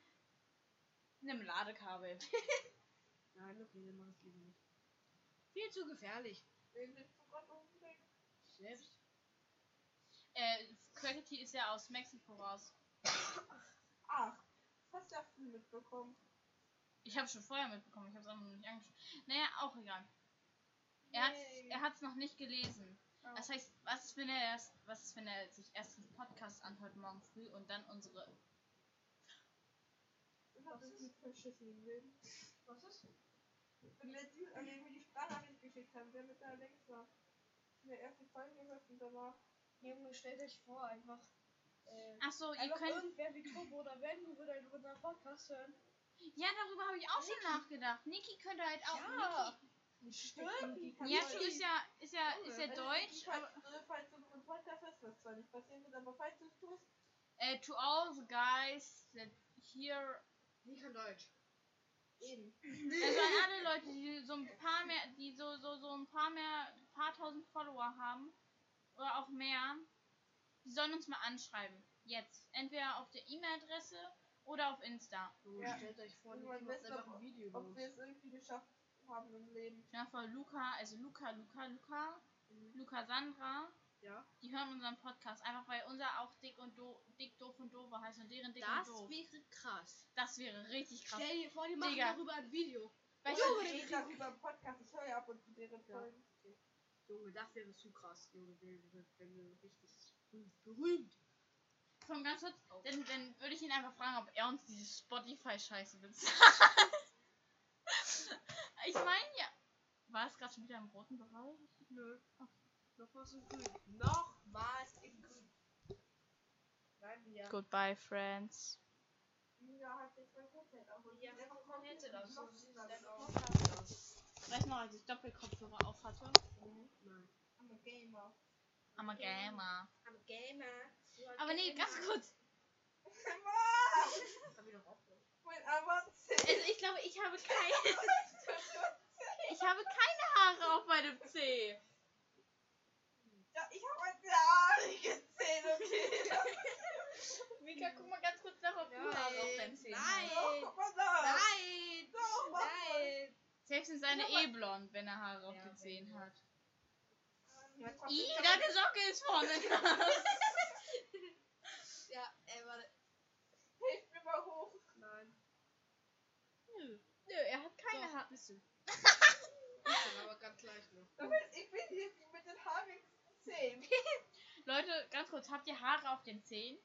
Nimm Ladekabel. Nein, okay, dann mach ich lieber nicht. Viel zu gefährlich. Selbst. Äh, Quality ist ja aus Mexiko raus. Ach, das hast du ja mitbekommen. Ich habe schon vorher mitbekommen. Ich habe es aber noch nicht angeschaut. Naja, auch egal. Er hat er hat's noch nicht gelesen. Oh. Das heißt, was ist, wenn er erst, was ist, wenn er sich erst den Podcast anhört morgen früh und dann unsere. Was ist? mit verschissen Leben. Was ist? Und der Typ, an dem wir die Sprachnachricht geschickt haben, der mit links war. In der ersten Folge gehört und danach. Junge, stellt euch vor, einfach. Äh, Achso, ihr einfach könnt. irgendwer wie Turbo oder Wendy würde einen unseren Podcast hören. Ja, darüber habe ich auch schon nachgedacht. Niki könnte halt auch. Ja. Stimmt. Niki, Niatu ist ja, ist ja, ist ja Also, deutsch. falls, äh, falls du unseren Podcast hörst, was zwar nicht passieren wird, aber falls du es tust, Äh, to all the guys that here. Die kann Deutsch. eben. Also an alle Leute, die so ein paar mehr, die so, so, so ein paar mehr, paar tausend Follower haben. Oder auch mehr. Die sollen uns mal anschreiben. Jetzt. Entweder auf der E-Mail-Adresse oder auf Insta. So, Ja. stellt euch vor, man weiß einfach ein Video Ob wir es irgendwie geschafft haben im Leben. Dir vor, Luca, also Luca, Luca, Luca, Mhm. Luca Sandra, Ja. die hören unseren Podcast. Einfach weil unser auch dick und do, dick, doof und doof heißt und deren dick Das und doof. wäre krass. Das wäre richtig krass. Stell dir vor, die machen Digga. darüber ein Video. Weißt Ich du, rede darüber im Podcast, ich höre ja ab und zu deren Ja. Folgen. Junge, das wäre zu krass. Junge, wenn wir, wenn wir richtig berühmt. Komm, ganz kurz, Oh. dann, dann würde ich ihn einfach fragen, ob er uns diese Spotify-Scheiße bezahlt. ich meine ja. War es gerade schon wieder im roten Bereich? Nö. Noch was in grün. Noch was in grün. Nein, wir. Goodbye, friends. Ja, hat jetzt mein Headset auf. Ja, einfach mein Headset aus. Weißt du noch, als ich Doppelkopfhörer auf hatte? Nein. I'm a gamer. I'm a gamer. I'm a gamer. Aber nee, ganz kurz. Also ich glaube, ich habe keine. ich habe keine Haare auf meinem C. Ja, ich habe ein haarige Zähne, okay. Mika, guck mal ganz kurz nach, ob du Haare auf deinem C Nein. Doch. Nein! Doch. Nein! Selbst ist seine eh blond, wenn er Haare auf den Zehen hat. Hab- deine Socke ist vorne. Ja, ey, warte. Hilf mir mal hoch. Nein. Nö, er hat keine Doch, Haare. bisschen. bisschen, aber ganz leicht noch. Damit- Ich bin hier Zehen. Leute, ganz kurz, habt ihr Haare auf den Zehen?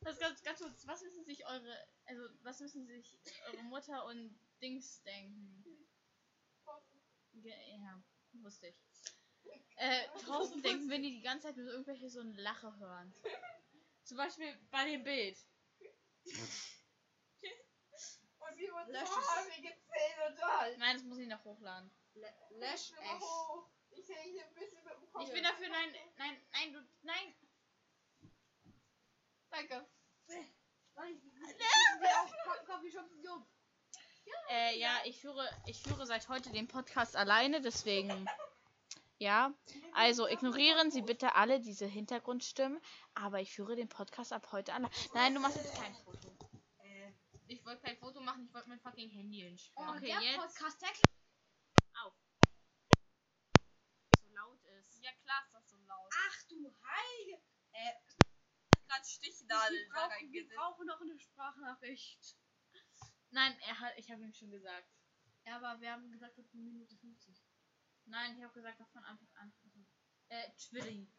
das ganz, ganz kurz, was müssen sich eure, also was müssen sich eure Mutter und Dings denken? Ja, wusste ich. Äh, Thorsten denken, wenn die die ganze Zeit nur irgendwelche so ein Lache hören. Zum Beispiel bei dem Bild. Und wie wird Lösch so es. haarige Zähne und Hals. Nein, das muss ich noch hochladen. Lash Immer Ash. hoch. Ich sehe hier ein bisschen mit dem Kopf. Ich bin dafür, nein, nein, nein, du, nein. Danke. Äh, ja, ich führe, ich führe seit heute den Podcast alleine, deswegen. Ja, also ignorieren Sie bitte alle diese Hintergrundstimmen, aber ich führe den Podcast ab heute alleine. Nein, du machst jetzt kein Foto. Äh, ich wollte kein Foto machen, ich wollte mein fucking Handy hinstellen. Okay, der jetzt Podcast, der auf. So laut ist. Ja klar ist das so laut. Ach du Heilige. Gerade Stichnadel Wir brauchen, wir brauchen noch eine Sprachnachricht. Nein, er hat, ich habe ihm schon gesagt. Ja, aber wir haben gesagt, ist eine Minute 50. Nein, ich habe gesagt, das von Anfang an. Äh, Twitter.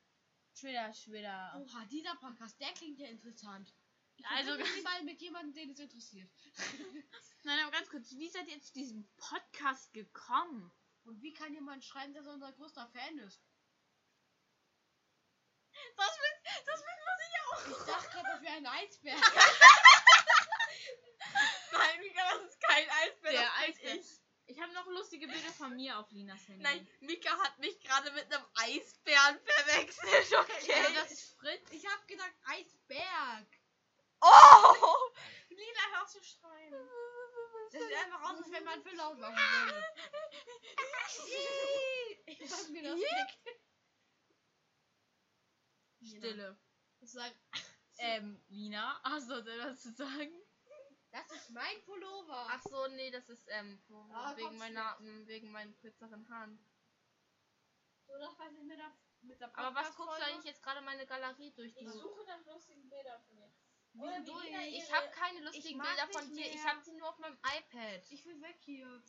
Twitter, Twitter. Oha, dieser Podcast, der klingt ja interessant. Ich Also also ganz- mal mit jemandem, den es interessiert. Nein, aber ganz kurz, wie seid ihr zu diesem Podcast gekommen? Und wie kann jemand schreiben, dass er unser größter Fan ist? Das will, das will man sich auch. Ich dachte gerade, das wäre ein Eisbär. Das ist kein Eisbär. Der das Eisbär. ich. Ich habe noch lustige Bilder von mir auf Linas Handy. Nein, Mika hat mich gerade mit einem Eisbären verwechselt, okay? Also das ist Fritz. Ich habe gesagt Eisberg. oh! Lila, hör zu schreien. Das sieht einfach aus, als wenn man für laut machen würde. Ich sag mir das weg. Stille. Ich sag, Ähm, Lina, hast du etwas zu sagen? Das ist mein Pullover. Ach so, nee, das ist ähm wo- Ah, wegen meiner m, wegen meinen kürzeren Haaren. so, das weiß ich mit der, mit der Aber was guckst du eigentlich jetzt gerade meine Galerie durch? Ich Du? suche nach lustigen Bildern von dir. Ich habe keine lustigen Bilder von dir. Ich habe sie nur auf meinem iPad. Ich will weg hier.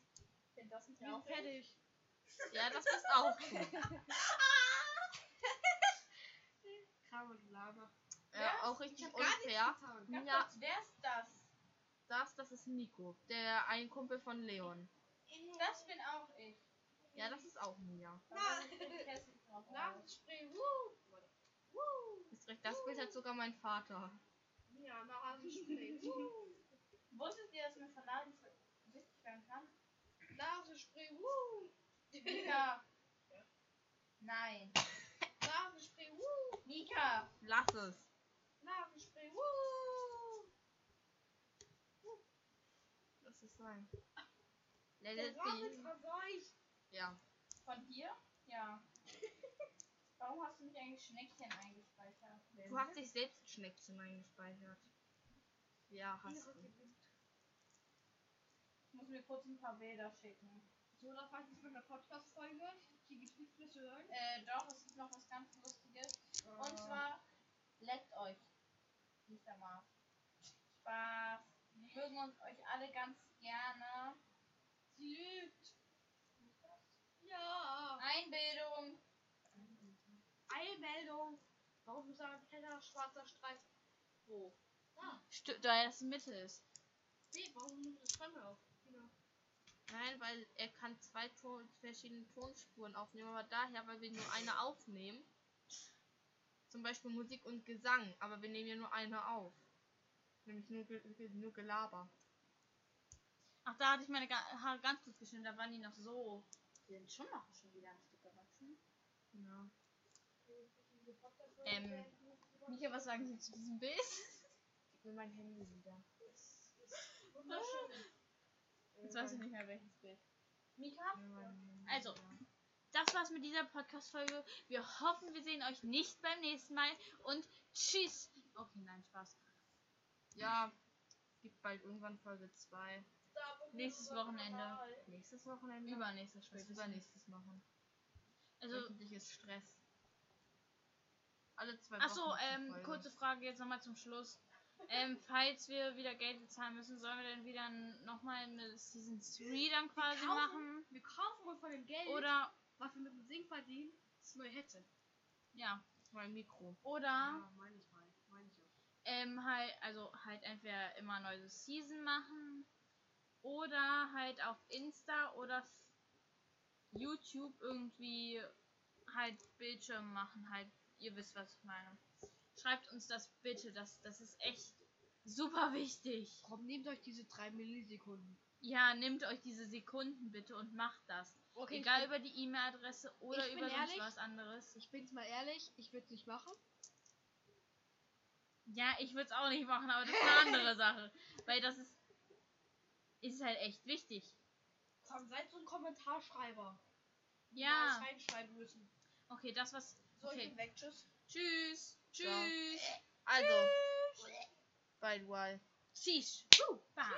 Find das nicht Ich bin auch fertig. Ja, das ist auch. Kram und Lama. Ja, auch Ich richtig unfair. Ja. kurz, wer ist das? Das, das ist Nico, der ein Kumpel von Leon. Das bin auch ich. Ja, das ist auch Mia. Nasenspray, wuh. Wuh. Ist recht, das Bild hat sogar mein Vater. Ja, Nasenspray. Wusstet ihr, dass man Verladen wichtig werden kann? Nasenspray, wuh. Mika. Nein. Nasenspray, wuh. Mika. Lass es. Nasenspray, wuh. Lass es sein. Der Rahmen be. ist verseucht. Ja. Von dir? Ja. Warum hast du nicht eigentlich Schneckchen eingespeichert? Du hast dich selbst Schneckchen eingespeichert. Ja, hast du. Ich muss mir kurz ein paar Bilder schicken. So, das war jetzt von der Podcast-Folge. Nichts mehr zu hören. Äh, doch, es gibt noch was ganz Lustiges. Und zwar, leckt euch. Nicht der Mars. Spaß. Wir mögen uns euch alle ganz gerne. Sie lügt. Ja. Einbildung. Eilmeldung. Warum ist da ein kleiner schwarzer Streif? Wo? Da. Stimmt, da das Mitte ist. Nee, warum nimmt das Fremde auf? Genau. Nein, weil er kann zwei Ton verschiedene Tonspuren aufnehmen, aber daher, weil wir nur eine aufnehmen. Zum Beispiel Musik und Gesang, aber wir nehmen ja nur eine auf. Nämlich nur, nur Gelaber. Ach, da hatte ich meine Haare ganz kurz geschnitten, da waren die noch so. Die sind schon noch schon wieder ein Stück gewachsen. Ja. Ähm, Mika, was sagen Sie zu diesem Bild? Gib mir mein Handy wieder. Jetzt weiß ich nicht mehr welches Bild. Mika? Also. Das war's mit dieser Podcast-Folge. Wir hoffen, wir sehen euch nicht beim nächsten Mal. Und tschüss. Okay, nein, Spaß. Ja, es gibt bald irgendwann Folge 2. Nächstes Wochenende. Nächstes Wochenende? Übernächstes spätestens. übernächstes machen. Also, ist Stress. Alle zwei Achso, Wochen. eine ähm, kurze Frage jetzt nochmal zum Schluss. Ähm, falls wir wieder Geld bezahlen müssen, sollen wir dann wieder nochmal eine Season 3 dann quasi kaufen- machen? Wir kaufen uns von dem Geld. Oder was wir mit dem Sing verdienen, ist das neue Headset. Ja. Mein Mikro. Oder Ja, meine ich mal. Ähm, halt, also halt entweder immer neue Season machen oder halt auf Insta oder YouTube irgendwie halt Bildschirm machen, halt, ihr wisst, was ich meine. Schreibt uns das bitte, das, das ist echt super wichtig. Komm, nehmt euch diese 3 Millisekunden. Ja, nehmt euch diese Sekunden bitte und macht das. Okay, Egal ich über die E-Mail-Adresse oder bin über ehrlich. was anderes. bin, ich bin's mal ehrlich, ich würde es nicht machen. Ja, ich würde es auch nicht machen, aber das ist eine andere Sache. Weil das ist, ist halt echt wichtig. Komm, seid so ein Kommentarschreiber. Ja. reinschreiben müssen. Okay, das was. So, ich Okay. bin weg. Tschüss. Tschüss. Tschüss. Also. Bye, bye. Tschüss. Bye.